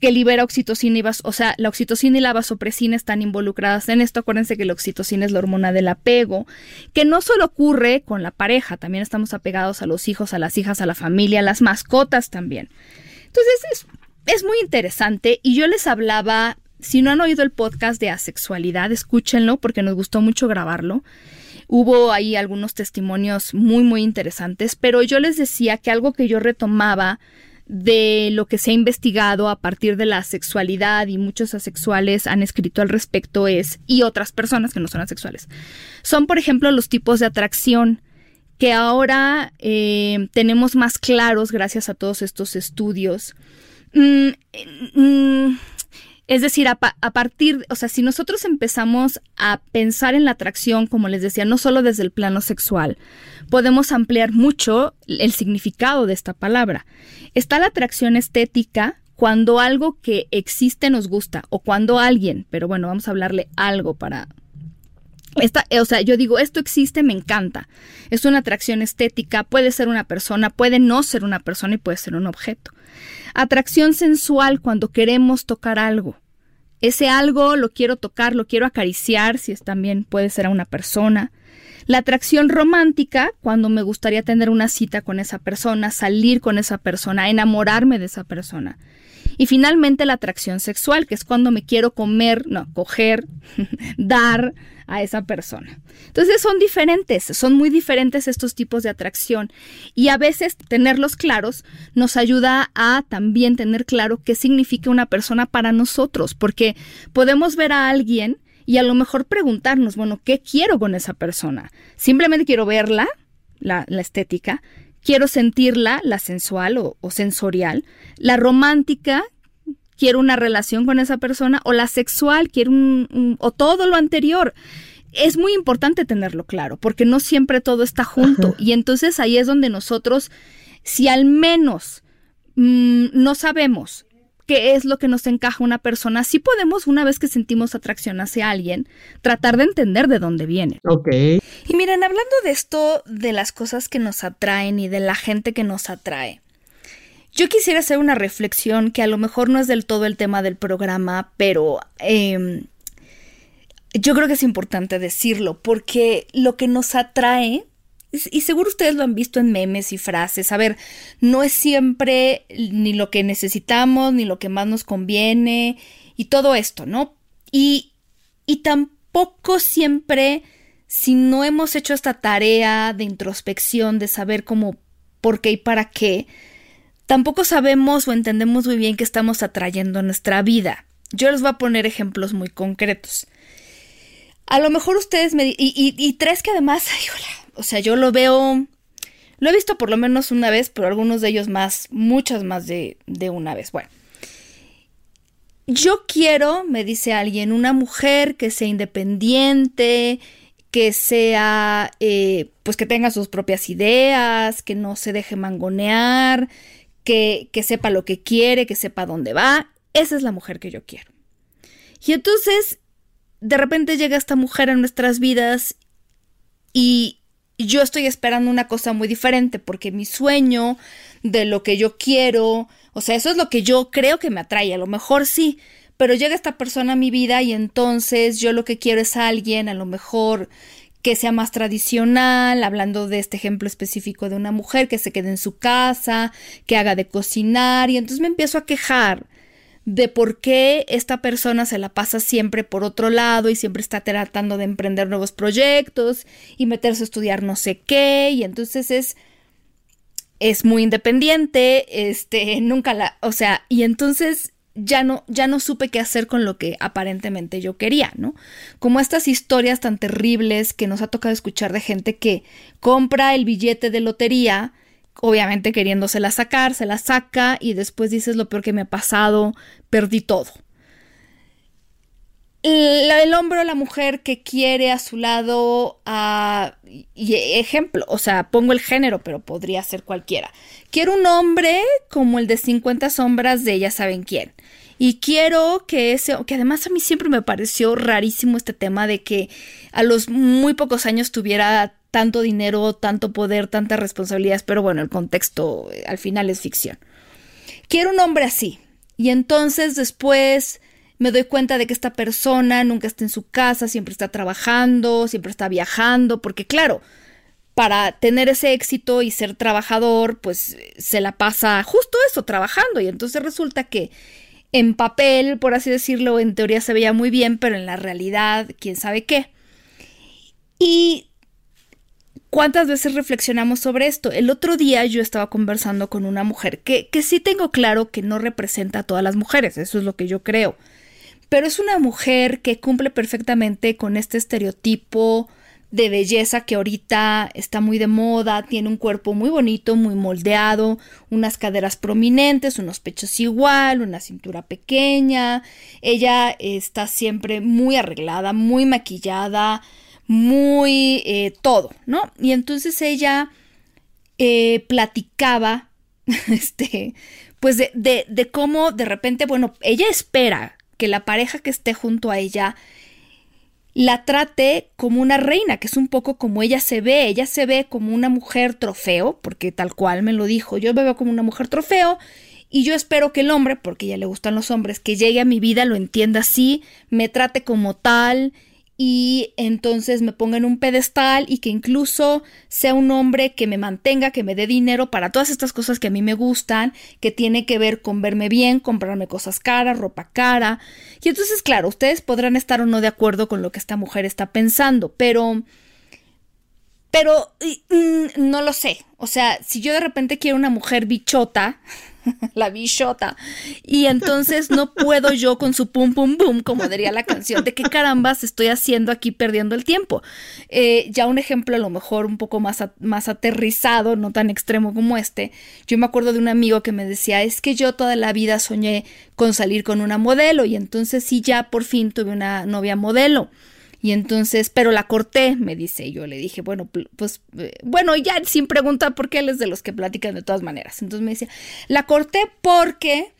que libera oxitocina y vas, o sea, la oxitocina y la vasopresina están involucradas en esto. Acuérdense que la oxitocina es la hormona del apego, que no solo ocurre con la pareja, también estamos apegados a los hijos, a las hijas, a la familia, a las mascotas también. Entonces es, es muy interesante y yo les hablaba, si no han oído el podcast de asexualidad, escúchenlo porque nos gustó mucho grabarlo. Hubo ahí algunos testimonios muy, muy interesantes, pero yo les decía que algo que yo retomaba de lo que se ha investigado a partir de la sexualidad y muchos asexuales han escrito al respecto es, y otras personas que no son asexuales, son por ejemplo los tipos de atracción que ahora eh, tenemos más claros gracias a todos estos estudios. Mm, mm, es decir, a, partir, o sea, si nosotros empezamos a pensar en la atracción, como les decía, no solo desde el plano sexual, podemos ampliar mucho el significado de esta palabra. Está la atracción estética cuando algo que existe nos gusta o cuando alguien, pero bueno, vamos a hablarle algo para... Esta, o sea, yo digo, esto existe, me encanta. Es una atracción estética, puede ser una persona, puede no ser una persona y puede ser un objeto. Atracción sensual cuando queremos tocar algo. Ese algo lo quiero tocar, lo quiero acariciar, si es también puede ser a una persona. La atracción romántica, cuando me gustaría tener una cita con esa persona, salir con esa persona, enamorarme de esa persona. Y finalmente la atracción sexual, que es cuando me quiero comer, no, coger, dar a esa persona. Entonces son diferentes, son muy diferentes estos tipos de atracción. Y a veces tenerlos claros nos ayuda a también tener claro qué significa una persona para nosotros, porque podemos ver a alguien y a lo mejor preguntarnos, bueno, ¿qué quiero con esa persona? Simplemente quiero verla, la, estética, quiero sentirla, la sensual o, sensorial, la romántica, quiero una relación con esa persona, o la sexual, quiero un, o todo lo anterior. Es muy importante tenerlo claro, porque no siempre todo está junto. Y entonces ahí es donde nosotros, si al menos mm, no sabemos qué es lo que nos encaja una persona, sí podemos, una vez que sentimos atracción hacia alguien, tratar de entender de dónde viene. Ok. Y miren, hablando de esto, de las cosas que nos atraen y de la gente que nos atrae, yo quisiera hacer una reflexión que a lo mejor no es del todo el tema del programa, pero em, yo creo que es importante decirlo, porque lo que nos atrae y seguro ustedes lo han visto en memes y frases. A ver, no es siempre ni lo que necesitamos, ni lo que más nos conviene, y todo esto, ¿no? Y, y tampoco siempre, si no hemos hecho esta tarea de introspección, de saber cómo, por qué y para qué, tampoco sabemos o entendemos muy bien qué estamos atrayendo a nuestra vida. Yo les voy a poner ejemplos muy concretos. A lo mejor ustedes me... Y, y, tres que además, ay, hola, o sea, yo lo veo, lo he visto por lo menos una vez, pero algunos de ellos más, muchas más de, de una vez. Bueno, yo quiero, me dice alguien, una mujer que sea independiente, que sea, eh, pues que tenga sus propias ideas, que no se deje mangonear, que, sepa lo que quiere, que sepa dónde va. Esa es la mujer que yo quiero. Y entonces, de repente llega esta mujer a nuestras vidas y yo estoy esperando una cosa muy diferente porque mi sueño de lo que yo quiero, o sea, eso es lo que yo creo que me atrae, a lo mejor sí, pero llega esta persona a mi vida y entonces yo lo que quiero es alguien, a lo mejor que sea más tradicional, hablando de este ejemplo específico de una mujer que se quede en su casa, que haga de cocinar, y entonces me empiezo a quejar de por qué esta persona se la pasa siempre por otro lado y siempre está tratando de emprender nuevos proyectos y meterse a estudiar no sé qué, y entonces es es muy independiente, este, nunca la, o sea, y entonces ya no, ya no supe qué hacer con lo que aparentemente yo quería, ¿no? Como estas historias tan terribles que nos ha tocado escuchar de gente que compra el billete de lotería, obviamente queriéndosela sacar, se la saca y después dices lo peor que me ha pasado, perdí todo. El, hombre o la mujer que quiere a su lado, a, y ejemplo, o sea, pongo el género, pero podría ser cualquiera. Quiero un hombre como el de 50 sombras de ya saben quién. Y quiero que ese, que además a mí siempre me pareció rarísimo este tema de que a los muy pocos años tuviera tanto dinero, tanto poder, tantas responsabilidades, pero bueno, el contexto eh, al final es ficción. Quiero un hombre así. Y entonces después me doy cuenta de que esta persona nunca está en su casa, siempre está trabajando, siempre está viajando, porque claro, para tener ese éxito y ser trabajador, pues se la pasa justo eso, trabajando. Y entonces resulta que en papel, por así decirlo, en teoría se veía muy bien, pero en la realidad, quién sabe qué. Y ¿Cuántas veces reflexionamos sobre esto? El otro día yo estaba conversando con una mujer que, que, sí tengo claro que no representa a todas las mujeres, eso es lo que yo creo, pero es una mujer que cumple perfectamente con este estereotipo de belleza que ahorita está muy de moda, tiene un cuerpo muy bonito, muy moldeado, unas caderas prominentes, unos pechos igual, una cintura pequeña. Ella está siempre muy arreglada, muy maquillada, muy eh, todo, ¿no? Y entonces ella eh, platicaba, este, pues de, de, de cómo de repente, bueno, ella espera que la pareja que esté junto a ella la trate como una reina, que es un poco como ella se ve, ella se ve como una mujer trofeo, porque tal cual me lo dijo, yo me veo como una mujer trofeo y yo espero que el hombre, porque ya le gustan los hombres, que llegue a mi vida, lo entienda así, me trate como tal y entonces me ponga en un pedestal y que incluso sea un hombre que me mantenga, que me dé dinero para todas estas cosas que a mí me gustan, que tiene que ver con verme bien, comprarme cosas caras, ropa cara. Y entonces, claro, ustedes podrán estar o no de acuerdo con lo que esta mujer está pensando, pero... Pero mm, no lo sé. O sea, si yo de repente quiero una mujer bichota, la bichota. Y entonces no puedo yo con su pum pum pum, como diría la canción, de qué carambas estoy haciendo aquí perdiendo el tiempo. Eh, ya un ejemplo a lo mejor un poco más, más aterrizado, no tan extremo como este. Yo me acuerdo de un amigo que me decía, es que yo toda la vida soñé con salir con una modelo y entonces sí ya por fin tuve una novia modelo. Y entonces, pero la corté, me dice. yo le dije, bueno, pues, eh, bueno, ya sin preguntar por qué él es de los que platican de todas maneras. Entonces me decía, la corté porque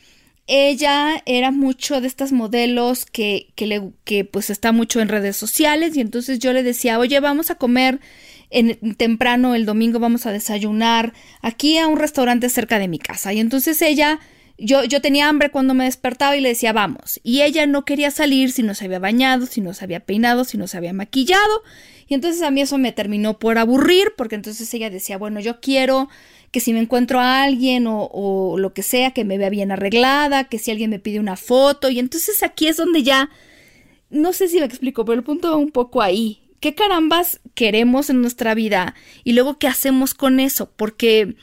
ella era mucho de estas modelos que, que, le, que pues está mucho en redes sociales y entonces yo le decía, oye, vamos a comer en, temprano el domingo, vamos a desayunar aquí a un restaurante cerca de mi casa. Y entonces ella yo, yo tenía hambre cuando me despertaba y le decía vamos. Y ella no quería salir si no se había bañado, si no se había peinado, si no se había maquillado. Y entonces a mí eso me terminó por aburrir, porque entonces ella decía, bueno, yo quiero que si me encuentro a alguien o, o lo que sea, que me vea bien arreglada, que si alguien me pide una foto. Y entonces aquí es donde ya, no sé si me explico, pero el punto va un poco ahí. ¿Qué carambas queremos en nuestra vida? Y luego, ¿qué hacemos con eso? Porque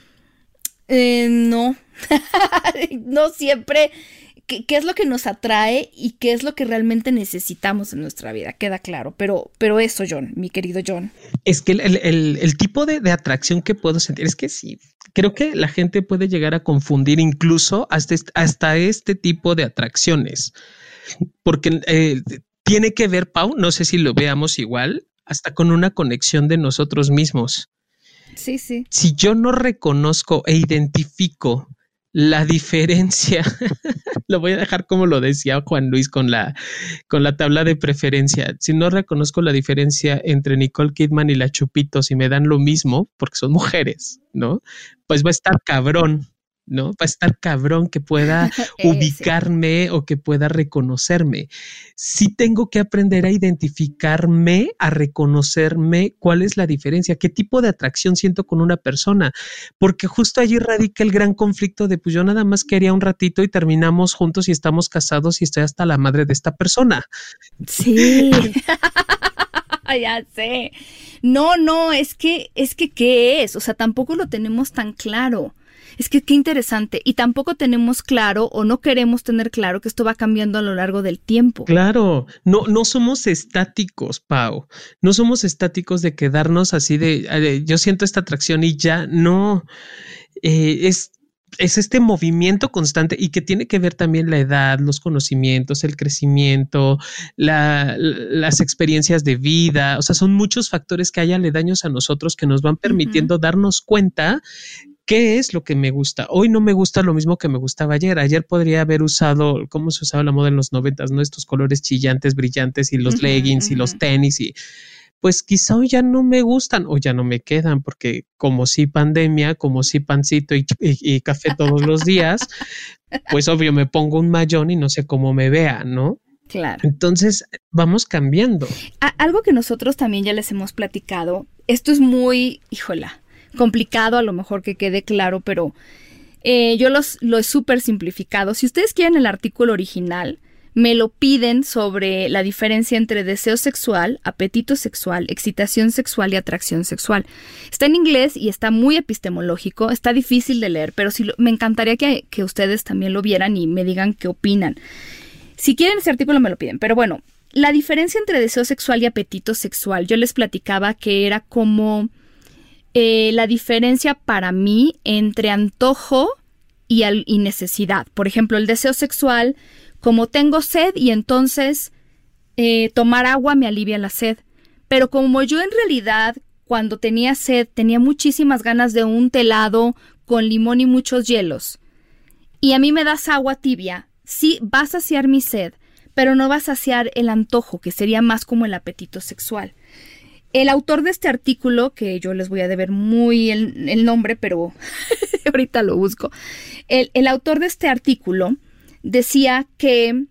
eh, no, no siempre qué, es lo que nos atrae y qué es lo que realmente necesitamos en nuestra vida, queda claro. Pero, pero eso, John, mi querido John. Es que el, tipo de, atracción que puedo sentir es que sí, creo que la gente puede llegar a confundir incluso hasta, hasta este tipo de atracciones, porque eh, tiene que ver, Pau, no sé si lo veamos igual, hasta con una conexión de nosotros mismos. Sí, sí. Si yo no reconozco e identifico la diferencia, lo voy a dejar como lo decía Juan Luis con la, con la tabla de preferencia. Si no reconozco la diferencia entre Nicole Kidman y la Chupitos y me dan lo mismo, porque son mujeres, ¿no? Pues va a estar cabrón. ¿No? Va a estar cabrón que pueda ubicarme o que pueda reconocerme. Sí tengo que aprender a identificarme, a reconocerme cuál es la diferencia, qué tipo de atracción siento con una persona, porque justo allí radica el gran conflicto de pues yo nada más quería un ratito y terminamos juntos y estamos casados y estoy hasta la madre de esta persona. Sí. ya sé. No, no, es que, es que, ¿qué es? O sea, tampoco lo tenemos tan claro. Es que qué interesante. Y tampoco tenemos claro o no queremos tener claro que esto va cambiando a lo largo del tiempo. Claro, no, no somos estáticos, Pau. No somos estáticos de quedarnos así de, yo siento esta atracción y ya no. Eh, es es este movimiento constante y que tiene que ver también la edad, los conocimientos, el crecimiento, las experiencias de vida. O sea, son muchos factores que hay aledaños a nosotros que nos van permitiendo darnos cuenta ¿Qué es lo que me gusta? Hoy no me gusta lo mismo que me gustaba ayer. Ayer podría haber usado, ¿cómo se usaba la moda en los noventas? ¿No? Estos colores chillantes, brillantes y los leggings y los tenis y pues quizá hoy ya no me gustan o ya no me quedan porque como si pandemia, como si pancito y, café todos los días, pues obvio me pongo un mayón y no sé cómo me vea, ¿no? Claro. Entonces vamos cambiando. algo que nosotros también ya les hemos platicado, esto es muy, híjola, complicado a lo mejor que quede claro, pero eh, yo los, lo he súper simplificado. Si ustedes quieren el artículo original, me lo piden sobre la diferencia entre deseo sexual, apetito sexual, excitación sexual y atracción sexual. Está en inglés y está muy epistemológico, está difícil de leer, pero sí me encantaría que, que ustedes también lo vieran y me digan qué opinan. Si quieren ese artículo me lo piden, pero bueno, la diferencia entre deseo sexual y apetito sexual, yo les platicaba que era como eh, la diferencia para mí entre antojo y, necesidad. Por ejemplo, el deseo sexual, como tengo sed y entonces eh, tomar agua me alivia la sed. Pero como yo en realidad cuando tenía sed tenía muchísimas ganas de un telado con limón y muchos hielos, y a mí me das agua tibia, sí va a saciar mi sed, pero no va a saciar el antojo, que sería más como el apetito sexual. El autor de este artículo, que yo les voy a deber muy el, nombre, pero ahorita lo busco, el, el autor de este artículo decía que,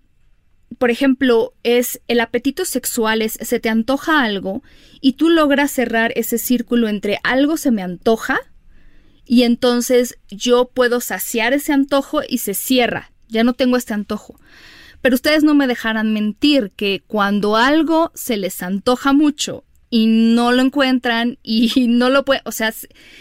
por ejemplo, es el apetito sexual, es se te antoja algo y tú logras cerrar ese círculo entre algo se me antoja y entonces yo puedo saciar ese antojo y se cierra, ya no tengo este antojo. Pero ustedes no me dejarán mentir que cuando algo se les antoja mucho y no lo encuentran y no lo pueden, o sea,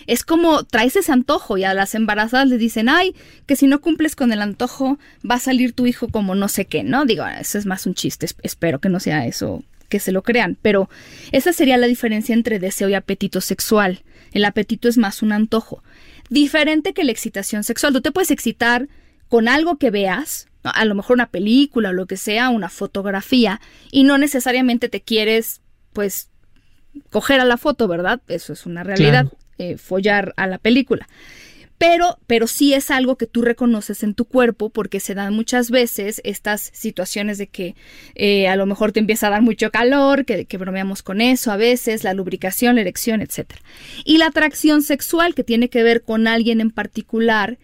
es como traes ese antojo y a las embarazadas les dicen, ay, que si no cumples con el antojo va a salir tu hijo como no sé qué, ¿no? Digo, eso es más un chiste, espero que no sea eso, que se lo crean, pero esa sería la diferencia entre deseo y apetito sexual. El apetito es más un antojo, diferente que la excitación sexual. Tú te puedes excitar con algo que veas, a lo mejor una película o lo que sea, una fotografía, y no necesariamente te quieres, pues, coger a la foto, ¿verdad? Eso es una realidad, eh, follar a la película. Pero, pero sí es algo que tú reconoces en tu cuerpo porque se dan muchas veces estas situaciones de que eh, a lo mejor te empieza a dar mucho calor, que, que bromeamos con eso a veces, la lubricación, la erección, etc. Y la atracción sexual que tiene que ver con alguien en particular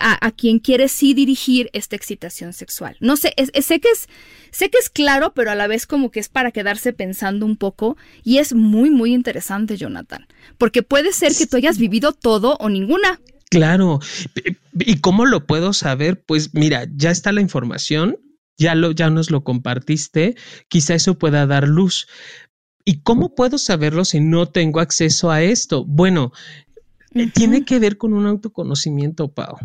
a, quien quiere sí dirigir esta excitación sexual. No sé, sé que es, sé que es claro, pero a la vez como que es para quedarse pensando un poco y es muy, muy interesante, Jonathan, porque puede ser que tú hayas vivido todo o ninguna. Claro. ¿Y cómo lo puedo saber? Pues mira, ya está la información, ya lo, ya nos lo compartiste, quizá eso pueda dar luz. ¿Y cómo puedo saberlo si no tengo acceso a esto? Bueno, tiene que ver con un autoconocimiento, Pau.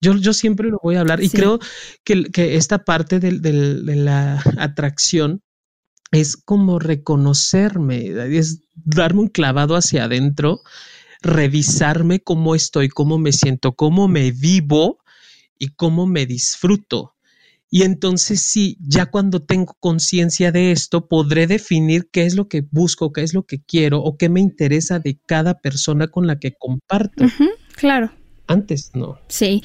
Yo, yo siempre lo voy a hablar y creo que, que, esta parte de, de la atracción es como reconocerme, es darme un clavado hacia adentro, revisarme cómo estoy, cómo me siento, cómo me vivo y cómo me disfruto. Y entonces sí, ya cuando tengo conciencia de esto, podré definir qué es lo que busco, qué es lo que quiero o qué me interesa de cada persona con la que comparto. claro. Antes no. Sí.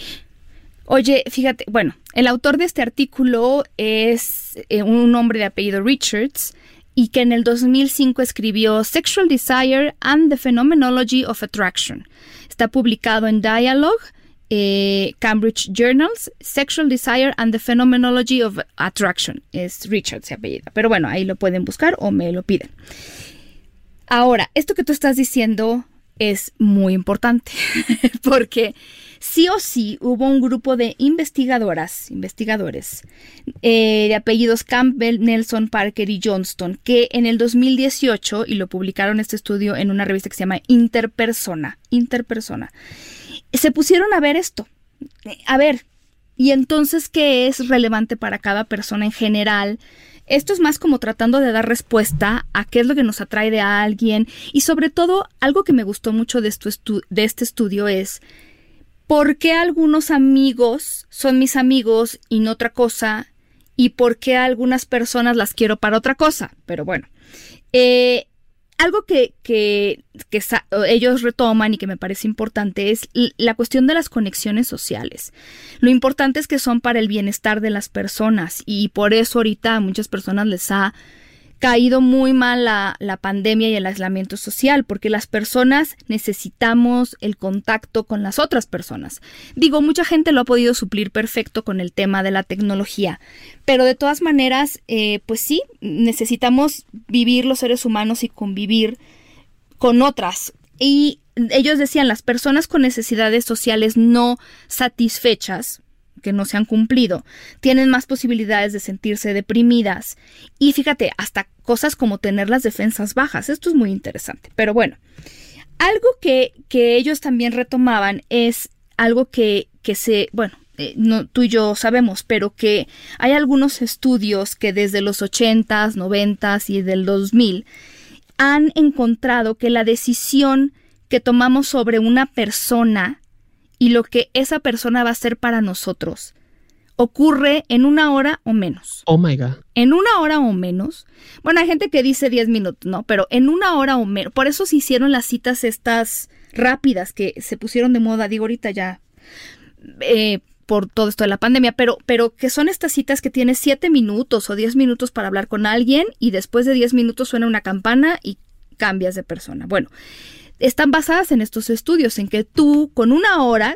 Oye, fíjate, bueno, el autor de este artículo es eh, un hombre de apellido Richards y que en el 2005 escribió Sexual Desire and the Phenomenology of Attraction. Está publicado en Dialogue, eh, Cambridge Journals, Sexual Desire and the Phenomenology of Attraction. Es Richards se apellida. Pero bueno, ahí lo pueden buscar o me lo piden. Ahora, esto que tú estás diciendo es muy importante porque sí o sí hubo un grupo de investigadoras, investigadores, eh, de apellidos Campbell, Nelson, Parker y Johnston, que en el 2018, y lo publicaron este estudio en una revista que se llama Interpersona, Interpersona, se pusieron a ver esto. A ver, ¿y entonces qué es relevante para cada persona en general? Esto es más como tratando de dar respuesta a qué es lo que nos atrae de alguien y sobre todo algo que me gustó mucho de, de este estudio es por qué algunos amigos son mis amigos y no otra cosa y por qué algunas personas las quiero para otra cosa. Pero bueno, eh, algo que, que, ellos retoman y que me parece importante es la cuestión de las conexiones sociales. Lo importante es que son para el bienestar de las personas y por eso ahorita a muchas personas les ha caído muy mal la, pandemia y el aislamiento social, porque las personas necesitamos el contacto con las otras personas. Digo, mucha gente lo ha podido suplir perfecto con el tema de la tecnología, pero de todas maneras, eh, pues sí, necesitamos vivir los seres humanos y convivir con otras. Y ellos decían, las personas con necesidades sociales no satisfechas, que no se han cumplido, tienen más posibilidades de sentirse deprimidas y fíjate, hasta cosas como tener las defensas bajas. Esto es muy interesante. Pero bueno, algo que, que ellos también retomaban es algo que, que se, bueno, eh, no, tú y yo sabemos, pero que hay algunos estudios que desde los 80s, 90s y del 2000 han encontrado que la decisión que tomamos sobre una persona y lo que esa persona va a hacer para nosotros ocurre en una hora o menos. Oh my God. En una hora o menos. Bueno, hay gente que dice 10 minutos, ¿no? Pero en una hora o menos. Por eso se hicieron las citas estas rápidas que se pusieron de moda, digo ahorita ya, eh, por todo esto de la pandemia, pero, pero que son estas citas que tienes 7 minutos o 10 minutos para hablar con alguien y después de 10 minutos suena una campana y cambias de persona. Bueno, están basadas en estos estudios, en que tú con una hora,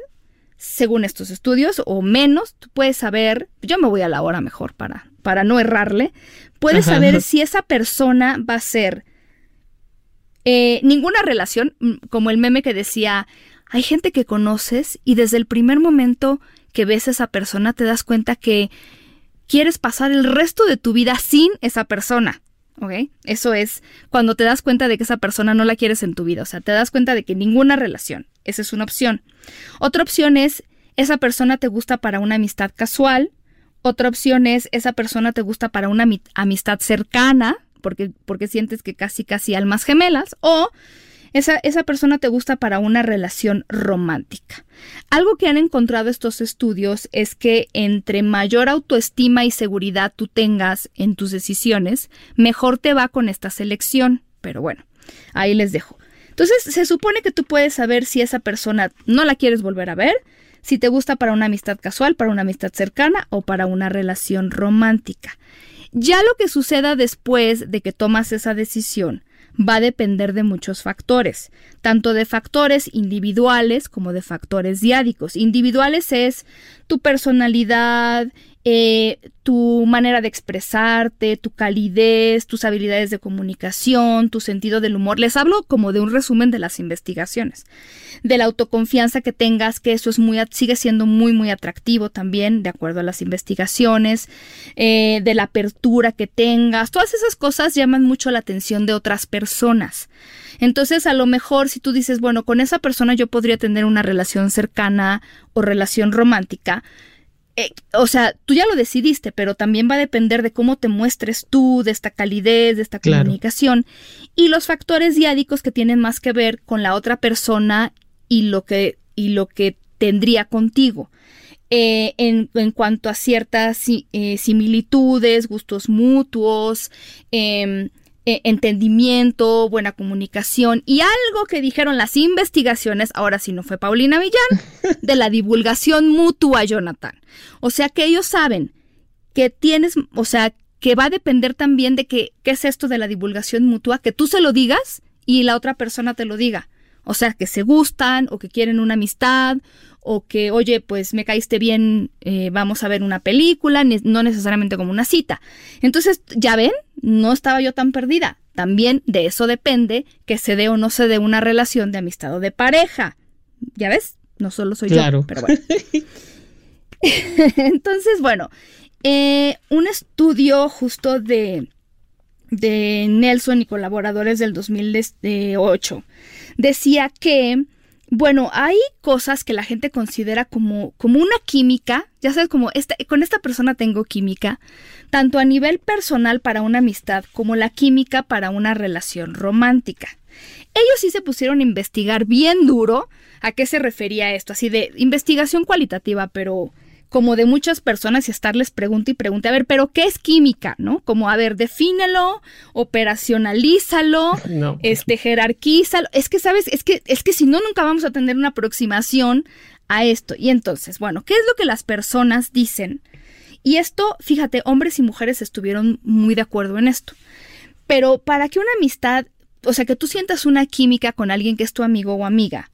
según estos estudios, o menos, tú puedes saber, yo me voy a la hora mejor para, para no errarle, puedes saber si esa persona va a ser eh, ninguna relación, mm, como el meme que decía, hay gente que conoces y desde el primer momento que ves a esa persona te das cuenta que quieres pasar el resto de tu vida sin esa persona. ¿Ok? Eso es cuando te das cuenta de que esa persona no la quieres en tu vida, o sea, te das cuenta de que ninguna relación, esa es una opción. Otra opción es, esa persona te gusta para una amistad casual, otra opción es, esa persona te gusta para una amistad cercana, porque, porque sientes que casi, casi almas gemelas, o esa, persona te gusta para una relación romántica. Algo que han encontrado estos estudios es que entre mayor autoestima y seguridad tú tengas en tus decisiones, mejor te va con esta selección. Pero bueno, ahí les dejo. Entonces, se supone que tú puedes saber si esa persona no la quieres volver a ver, si te gusta para una amistad casual, para una amistad cercana o para una relación romántica. Ya lo que suceda después de que tomas esa decisión va a depender de muchos factores, tanto de factores individuales como de factores diádicos. Individuales es tu personalidad, eh, tu manera de expresarte, tu calidez, tus habilidades de comunicación, tu sentido del humor. Les hablo como de un resumen de las investigaciones. De la autoconfianza que tengas, que eso es muy, sigue siendo muy, muy atractivo también, de acuerdo a las investigaciones. Eh, de la apertura que tengas. Todas esas cosas llaman mucho la atención de otras personas. Entonces, a lo mejor si tú dices, bueno, con esa persona yo podría tener una relación cercana o relación romántica, eh, o sea, tú ya lo decidiste, pero también va a depender de cómo te muestres tú, de esta calidez, de esta comunicación y los factores diádicos que tienen más que ver con la otra persona y lo que, y lo que tendría contigo. Eh, en, en, cuanto a ciertas eh, similitudes, gustos mutuos, em, eh, entendimiento, buena comunicación y algo que dijeron las investigaciones, ahora sí no fue Paulina Millán, de la divulgación mutua, Jonathan. O sea que ellos saben que tienes, o sea, que va a depender también de que, qué es esto de la divulgación mutua, que tú se lo digas y la otra persona te lo diga. O sea, que se gustan o que quieren una amistad o que, oye, pues me caíste bien, eh, vamos a ver una película, no necesariamente como una cita. Entonces, ya ven, no estaba yo tan perdida. También de eso depende que se dé o no se dé una relación de amistad o de pareja. ¿Ya ves? No solo soy yo, pero bueno. Entonces, bueno, eh, un estudio justo de, de Nelson y colaboradores del 2008 decía que, bueno, hay cosas que la gente considera como, como una química, ya sabes, como esta, con esta persona tengo química, tanto a nivel personal para una amistad como la química para una relación romántica. Ellos sí se pusieron a investigar bien duro a qué se refería esto, así de investigación cualitativa, pero como de muchas personas y estarles pregunta y pregunta, a ver, pero ¿qué es química? ¿No? Como, a ver, defínelo, operacionalízalo, este, jerarquízalo. Es que, ¿sabes? Es que, es que si no, nunca vamos a tener una aproximación a esto. Y entonces, bueno, ¿qué es lo que las personas dicen? Y esto, fíjate, hombres y mujeres estuvieron muy de acuerdo en esto. Pero para que una amistad, o sea, que tú sientas una química con alguien que es tu amigo o amiga,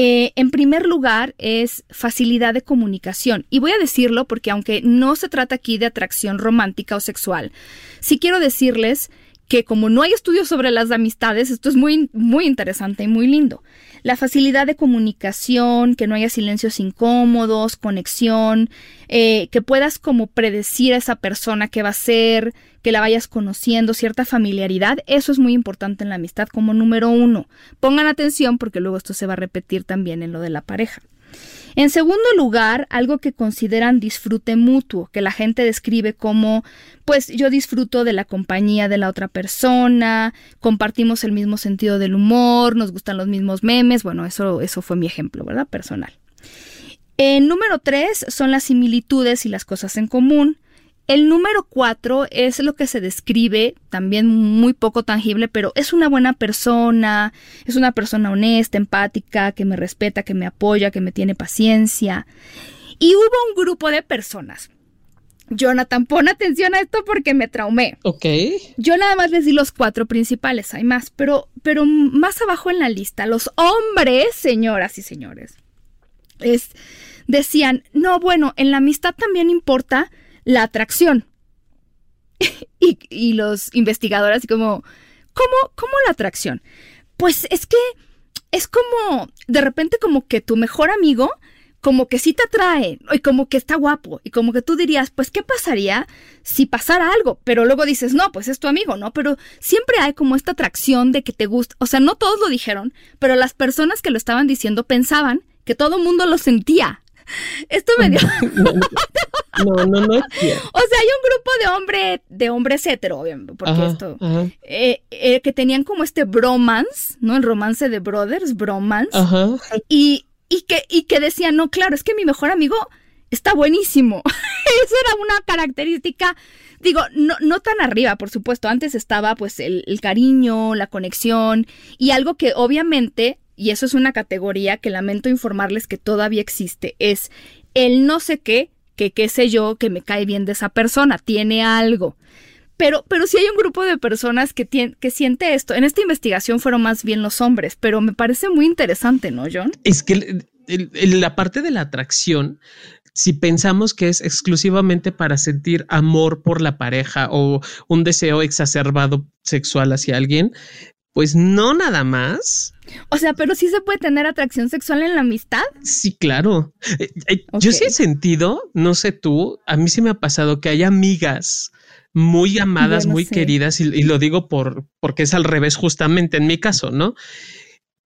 eh, en primer lugar es facilidad de comunicación. Y voy a decirlo porque aunque no se trata aquí de atracción romántica o sexual, sí quiero decirles que como no hay estudios sobre las amistades, esto es muy, muy interesante y muy lindo. La facilidad de comunicación, que no haya silencios incómodos, conexión, eh, que puedas como predecir a esa persona qué va a ser, que la vayas conociendo, cierta familiaridad, eso es muy importante en la amistad como número uno. Pongan atención porque luego esto se va a repetir también en lo de la pareja. En segundo lugar, algo que consideran disfrute mutuo, que la gente describe como, pues yo disfruto de la compañía de la otra persona, compartimos el mismo sentido del humor, nos gustan los mismos memes, bueno, eso, eso fue mi ejemplo, ¿verdad? Personal. En número tres son las similitudes y las cosas en común. El número cuatro es lo que se describe, también muy poco tangible, pero es una buena persona, es una persona honesta, empática, que me respeta, que me apoya, que me tiene paciencia. Y hubo un grupo de personas. Jonathan, pon atención a esto porque me traumé. Ok. Yo nada más les di los cuatro principales, hay más, pero, pero más abajo en la lista, los hombres, señoras y señores, es, decían, no, bueno, en la amistad también importa la atracción. y, los investigadores como, ¿cómo, ¿cómo la atracción? Pues es que es como, de repente como que tu mejor amigo como que sí te atrae y como que está guapo y como que tú dirías, pues ¿qué pasaría si pasara algo? Pero luego dices, no, pues es tu amigo, ¿no? Pero siempre hay como esta atracción de que te gusta, o sea, no todos lo dijeron, pero las personas que lo estaban diciendo pensaban que todo mundo lo sentía. Esto me dio... No, no, no. o sea, hay un grupo de hombres, de hombres hetero, porque esto, eh, eh, que tenían como este bromance, ¿no? El romance de brothers, bromance. Ajá. Y, y, que, y que decían, no, claro, es que mi mejor amigo está buenísimo. Eso era una característica, digo, no, no tan arriba, por supuesto. Antes estaba pues el, el cariño, la conexión y algo que obviamente y eso es una categoría que lamento informarles que todavía existe, es el no sé qué, que qué sé yo, que me cae bien de esa persona, tiene algo. Pero, pero sí hay un grupo de personas que, que siente esto. En esta investigación fueron más bien los hombres, pero me parece muy interesante, ¿no, John? Es que la parte de la atracción si pensamos que es exclusivamente para sentir amor por la pareja o un deseo exacerbado sexual hacia alguien, pues no nada más. O sea, pero sí se puede tener atracción sexual en la amistad. Sí, claro. Eh, eh, yo sí he sentido, no sé tú, a mí sí me ha pasado que hay amigas muy amadas, muy queridas, y, y, lo digo por porque es al revés justamente en mi caso, ¿no?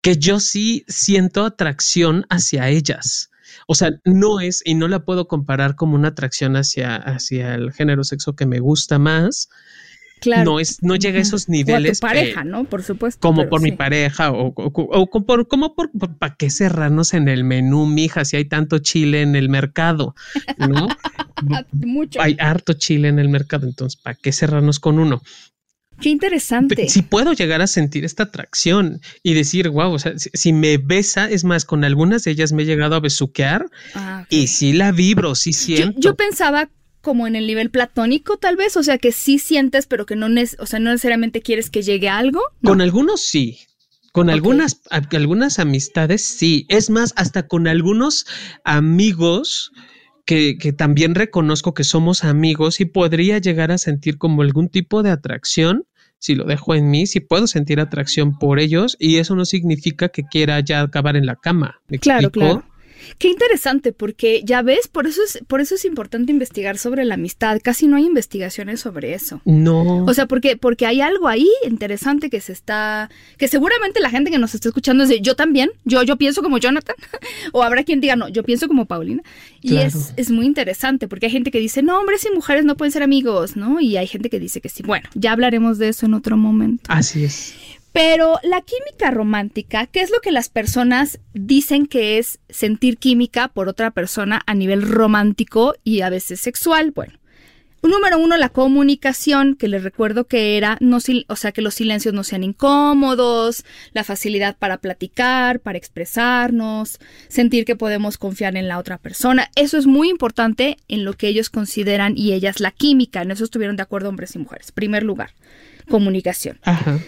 Que yo sí siento atracción hacia ellas. O sea, no es, y no la puedo comparar como una atracción hacia, hacia el género sexo que me gusta más, no es, no llega a esos niveles. O pareja, ¿no? Por supuesto. Como por mi pareja, o, por, como por, para qué cerrarnos en el menú, mija, si hay tanto chile en el mercado, ¿no? Mucho. Hay harto chile en el mercado, entonces, ¿para qué cerrarnos con uno? Qué interesante. Si puedo llegar a sentir esta atracción y decir, wow, o sea, si, me besa, es más, con algunas de ellas me he llegado a besuquear ah, y sí la vibro, sí siento. yo pensaba como en el nivel platónico, tal vez, o sea, que sí sientes, pero que no, o sea, no necesariamente quieres que llegue algo. Con algunos sí. Con algunas, algunas amistades sí. Es más, hasta con algunos amigos que, que también reconozco que somos amigos y podría llegar a sentir como algún tipo de atracción si lo dejo en mí, si puedo sentir atracción por ellos y eso no significa que quiera ya acabar en la cama. claro, claro. Qué interesante, porque ya ves, por eso es, por eso es importante investigar sobre la amistad. Casi no hay investigaciones sobre eso. No. O sea, porque, porque hay algo ahí interesante que se está, que seguramente la gente que nos está escuchando dice, yo también, yo, yo pienso como Jonathan, o habrá quien diga, no, yo pienso como Paulina. Y es, es muy interesante, porque hay gente que dice, no, hombres y mujeres no pueden ser amigos, ¿no? Y hay gente que dice que sí. Bueno, ya hablaremos de eso en otro momento. Así es. Pero la química romántica, ¿qué es lo que las personas dicen que es sentir química por otra persona a nivel romántico y a veces sexual? Bueno, número uno, la comunicación, que les recuerdo que era, no, o sea, que los silencios no sean incómodos, la facilidad para platicar, para expresarnos, sentir que podemos confiar en la otra persona. Eso es muy importante en lo que ellos consideran y ellas la química. En eso estuvieron de acuerdo hombres y mujeres. Primer lugar comunicación.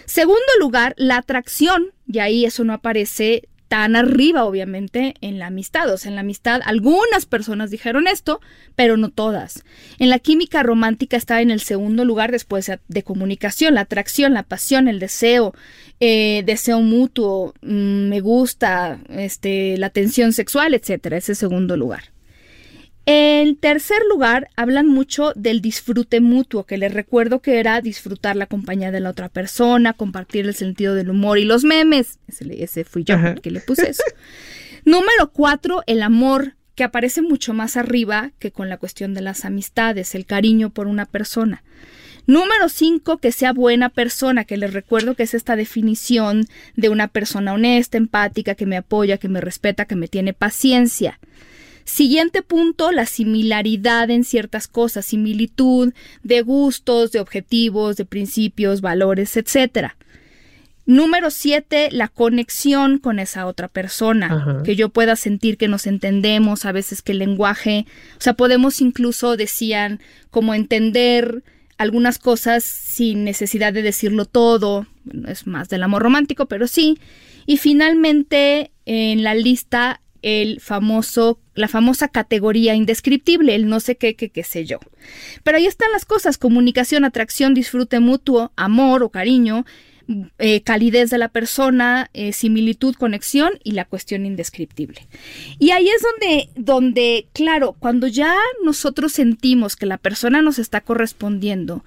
Segundo lugar, la atracción, y ahí eso no aparece tan arriba, obviamente, en la amistad. O sea, en la amistad algunas personas dijeron esto, pero no todas. En la química romántica está en el segundo lugar después de comunicación, la atracción, la pasión, el deseo, eh, deseo mutuo, mm, me gusta, este, la tensión sexual, etcétera. Ese segundo lugar. En tercer lugar, hablan mucho del disfrute mutuo, que les recuerdo que era disfrutar la compañía de la otra persona, compartir el sentido del humor y los memes. Ese, fui yo que le puse eso. Número cuatro, el amor, que aparece mucho más arriba que con la cuestión de las amistades, el cariño por una persona. Número cinco, que sea buena persona, que les recuerdo que es esta definición de una persona honesta, empática, que me apoya, que me respeta, que me tiene paciencia. Siguiente punto, la similaridad en ciertas cosas, similitud de gustos, de objetivos, de principios, valores, etc. Número siete, la conexión con esa otra persona, que yo pueda sentir que nos entendemos, a veces que el lenguaje, o sea, podemos incluso, decían, como entender algunas cosas sin necesidad de decirlo todo, es más del amor romántico, pero sí. Y finalmente, en la lista, el famoso, la famosa categoría indescriptible, el no sé qué, qué, qué sé yo. Pero ahí están las cosas, comunicación, atracción, disfrute mutuo, amor o cariño, eh, calidez de la persona, eh, similitud, conexión y la cuestión indescriptible. Y ahí es donde, donde, claro, cuando ya nosotros sentimos que la persona nos está correspondiendo,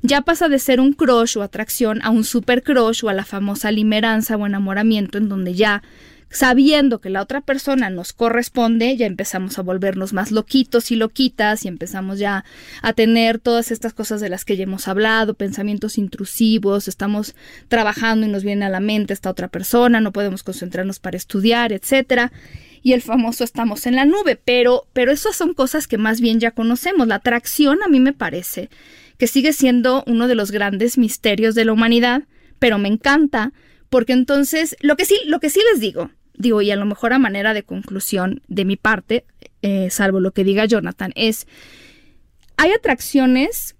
ya pasa de ser un crush o atracción a un super crush o a la famosa limeranza o enamoramiento en donde ya sabiendo que la otra persona nos corresponde, ya empezamos a volvernos más loquitos y loquitas y empezamos ya a tener todas estas cosas de las que ya hemos hablado, pensamientos intrusivos, estamos trabajando y nos viene a la mente esta otra persona, no podemos concentrarnos para estudiar, etcétera. Y el famoso estamos en la nube, pero pero esas son cosas que más bien ya conocemos. La atracción a mí me parece que sigue siendo uno de los grandes misterios de la humanidad, pero me encanta porque entonces lo que sí lo que sí les digo digo, y a lo mejor a manera de conclusión de mi parte, eh, salvo lo que diga Jonathan, es, hay atracciones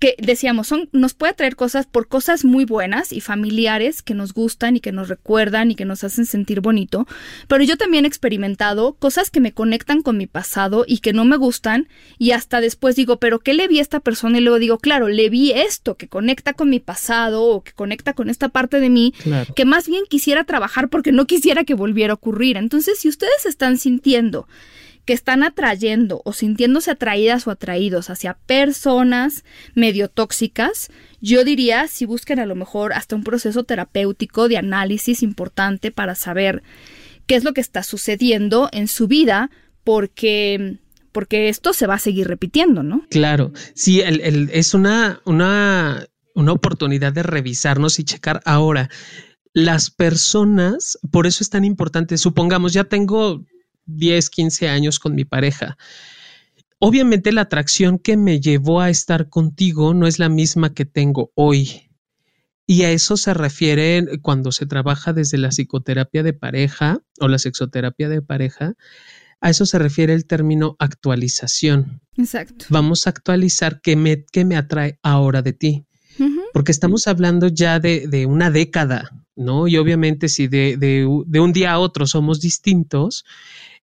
que decíamos, son, nos puede traer cosas por cosas muy buenas y familiares que nos gustan y que nos recuerdan y que nos hacen sentir bonito, pero yo también he experimentado cosas que me conectan con mi pasado y que no me gustan y hasta después digo, pero ¿qué le vi a esta persona? Y luego digo, claro, le vi esto que conecta con mi pasado o que conecta con esta parte de mí que más bien quisiera trabajar porque no quisiera que volviera a ocurrir. Entonces, si ustedes están sintiendo que están atrayendo o sintiéndose atraídas o atraídos hacia personas medio tóxicas, yo diría si busquen a lo mejor hasta un proceso terapéutico de análisis importante para saber qué es lo que está sucediendo en su vida, porque porque esto se va a seguir repitiendo, ¿no? Claro, sí, es una, una, una oportunidad de revisarnos y checar ahora. Las personas, por eso es tan importante, supongamos, ya tengo 10, 15 años con mi pareja. Obviamente la atracción que me llevó a estar contigo no es la misma que tengo hoy. Y a eso se refiere cuando se trabaja desde la psicoterapia de pareja o la sexoterapia de pareja. A eso se refiere el término actualización. Exacto. Vamos a actualizar qué me, me atrae ahora de ti. Porque estamos hablando ya de, de, una década, ¿no? Y obviamente si de, de, de un día a otro somos distintos,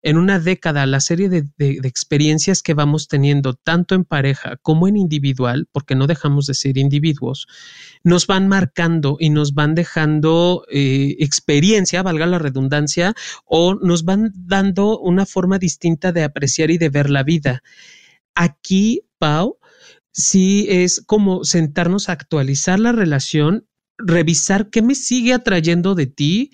en una década la serie de, experiencias que vamos teniendo tanto en pareja como en individual, porque no dejamos de ser individuos, nos van marcando y nos van dejando eh, experiencia, valga la redundancia, o nos van dando una forma distinta de apreciar y de ver la vida. Aquí, Pau, sí es como sentarnos a actualizar la relación revisar qué me sigue atrayendo de ti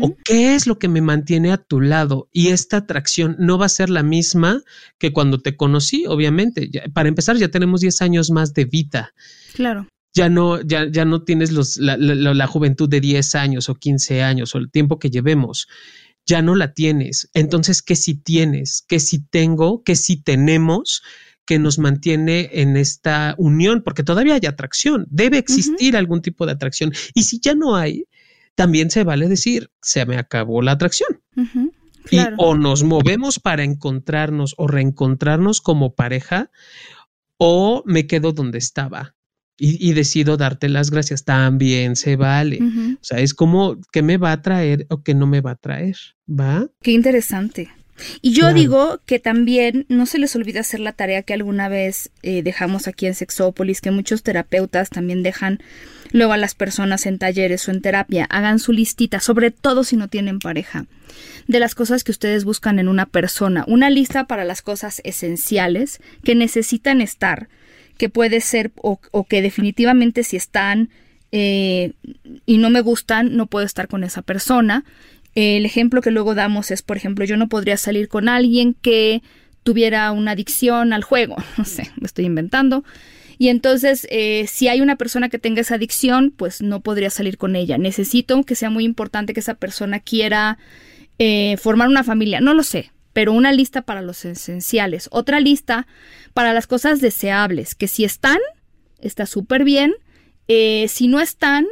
o qué es lo que me mantiene a tu lado. Y esta atracción no va a ser la misma que cuando te conocí, obviamente. para empezar, ya tenemos 10 años más de vida. Claro. Ya no, ya, ya no tienes los, la, la juventud de 10 años o 15 años o el tiempo que llevemos. Ya no la tienes. Entonces, ¿qué si tienes? ¿Qué si tengo? ¿Qué si tenemos? Que nos mantiene en esta unión, porque todavía hay atracción, debe existir algún tipo de atracción. Y si ya no hay, también se vale decir, se me acabó la atracción. Y o nos movemos para encontrarnos o reencontrarnos como pareja, o me quedo donde estaba. Y, decido darte las gracias, también se vale. O sea, es como que me va a traer o que no me va a traer, ¿va? Qué interesante. Y yo digo que también no se les olvide hacer la tarea que alguna vez eh, dejamos aquí en Sexópolis, que muchos terapeutas también dejan luego a las personas en talleres o en terapia. Hagan su listita, sobre todo si no tienen pareja, de las cosas que ustedes buscan en una persona. Una lista para las cosas esenciales que necesitan estar, que puede ser o, que definitivamente si están eh, y no me gustan, no puedo estar con esa persona el ejemplo que luego damos es, por ejemplo, yo no podría salir con alguien que tuviera una adicción al juego, no sé, me estoy inventando. Y entonces, eh, si hay una persona que tenga esa adicción, pues no podría salir con ella. Necesito que sea muy importante que esa persona quiera eh, formar una familia, no lo sé, pero una lista para los esenciales. Otra lista para las cosas deseables, que si están, está súper bien. Eh, si no están,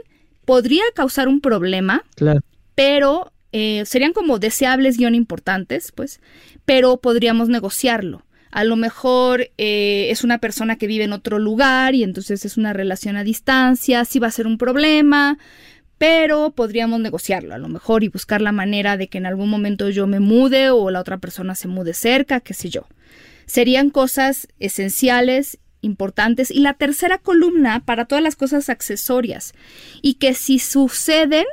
podría causar un problema, claro. pero eh, serían como deseables guion importantes, pues, pero podríamos negociarlo. A lo mejor eh, es una persona que vive en otro lugar y entonces es una relación a distancia, sí va a ser un problema, pero podríamos negociarlo a lo mejor y buscar la manera de que en algún momento yo me mude o la otra persona se mude cerca, qué sé yo. Serían cosas esenciales importantes y la tercera columna para todas las cosas accesorias y que si suceden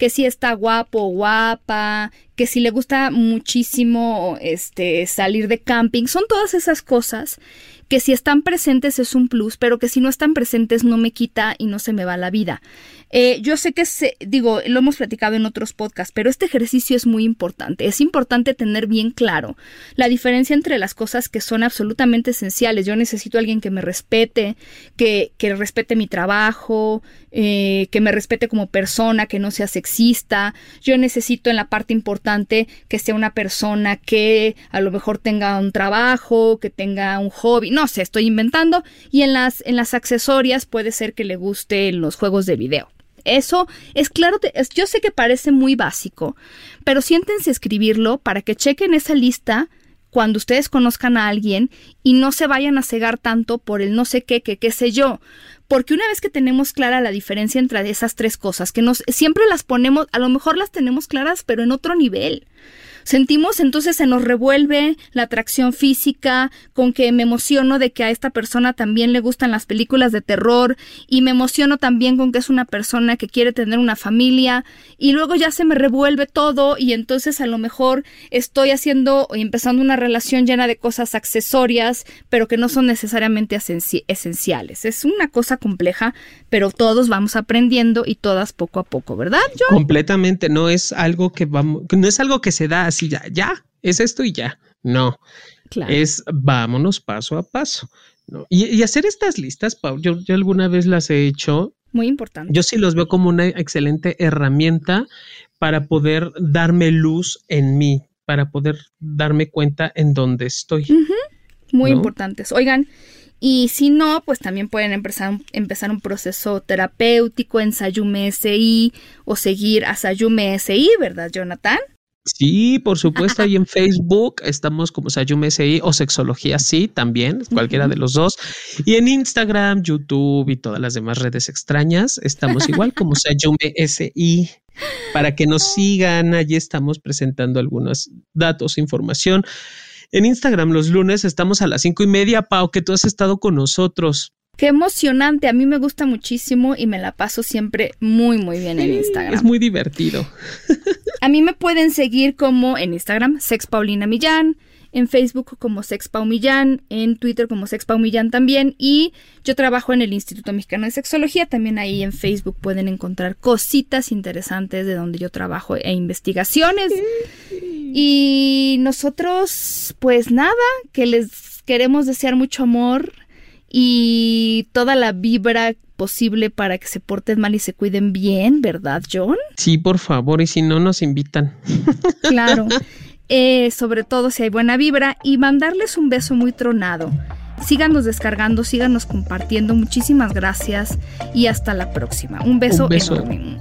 que si está guapo o guapa, que si le gusta muchísimo este salir de camping, son todas esas cosas que si están presentes es un plus, pero que si no están presentes no me quita y no se me va la vida. Eh, yo sé que, se, digo, lo hemos platicado en otros podcasts, pero este ejercicio es muy importante. Es importante tener bien claro la diferencia entre las cosas que son absolutamente esenciales. Yo necesito a alguien que me respete, que, que respete mi trabajo, eh, que me respete como persona, que no sea sexista. Yo necesito en la parte importante que sea una persona que a lo mejor tenga un trabajo, que tenga un hobby, sé, estoy inventando. Y en las, en las accesorias puede ser que le gusten los juegos de video. Eso es claro, yo sé que parece muy básico, pero siéntense a escribirlo para que chequen esa lista cuando ustedes conozcan a alguien y no se vayan a cegar tanto por el no sé qué, qué sé yo. Porque una vez que tenemos clara la diferencia entre esas tres cosas, que nos siempre las ponemos, a lo mejor las tenemos claras, pero en otro nivel. Sentimos entonces se nos revuelve la atracción física, con que me emociono de que a esta persona también le gustan las películas de terror y me emociono también con que es una persona que quiere tener una familia y luego ya se me revuelve todo y entonces a lo mejor estoy haciendo y empezando una relación llena de cosas accesorias, pero que no son necesariamente esenciales. Es una cosa compleja, pero todos vamos aprendiendo y todas poco a poco, ¿verdad? Completamente, no es algo que vamos, no es algo que se da así ya, ya, es esto y ya. No, es vámonos paso a paso. Y, hacer estas listas, Pau, yo, yo alguna vez las he hecho. Muy importante. Yo sí los veo como una excelente herramienta para poder darme luz en mí, para poder darme cuenta en dónde estoy. Muy importantes. Oigan, y si no, pues también pueden empezar, empezar un proceso terapéutico en Sayume SI o seguir a Sayume SI, ¿verdad, Jonathan? Sí, por supuesto, ahí en Facebook estamos como Sayume SI o Sexología Sí, también, cualquiera de los dos. Y en Instagram, YouTube y todas las demás redes extrañas, estamos igual como Sayume SI. Para que nos sigan, allí estamos presentando algunos datos, información. En Instagram los lunes estamos a las cinco y media, Pau, que tú has estado con nosotros. Qué emocionante, a mí me gusta muchísimo y me la paso siempre muy muy bien en Instagram. Es muy divertido. a mí me pueden seguir como en Instagram, Sex Paulina Millán, en Facebook como Sex Millán, en Twitter como Sex Millán también y yo trabajo en el Instituto Mexicano de Sexología, también ahí en Facebook pueden encontrar cositas interesantes de donde yo trabajo e investigaciones. Y nosotros, pues nada, que les queremos desear mucho amor y toda la vibra posible para que se porten mal y se cuiden bien, ¿verdad, John? Sí, por favor, y si no nos invitan. Claro. Eh, sobre todo si hay buena vibra y mandarles un beso muy tronado. Síganos descargando, síganos compartiendo. Muchísimas gracias y hasta la próxima. Un beso, enorme.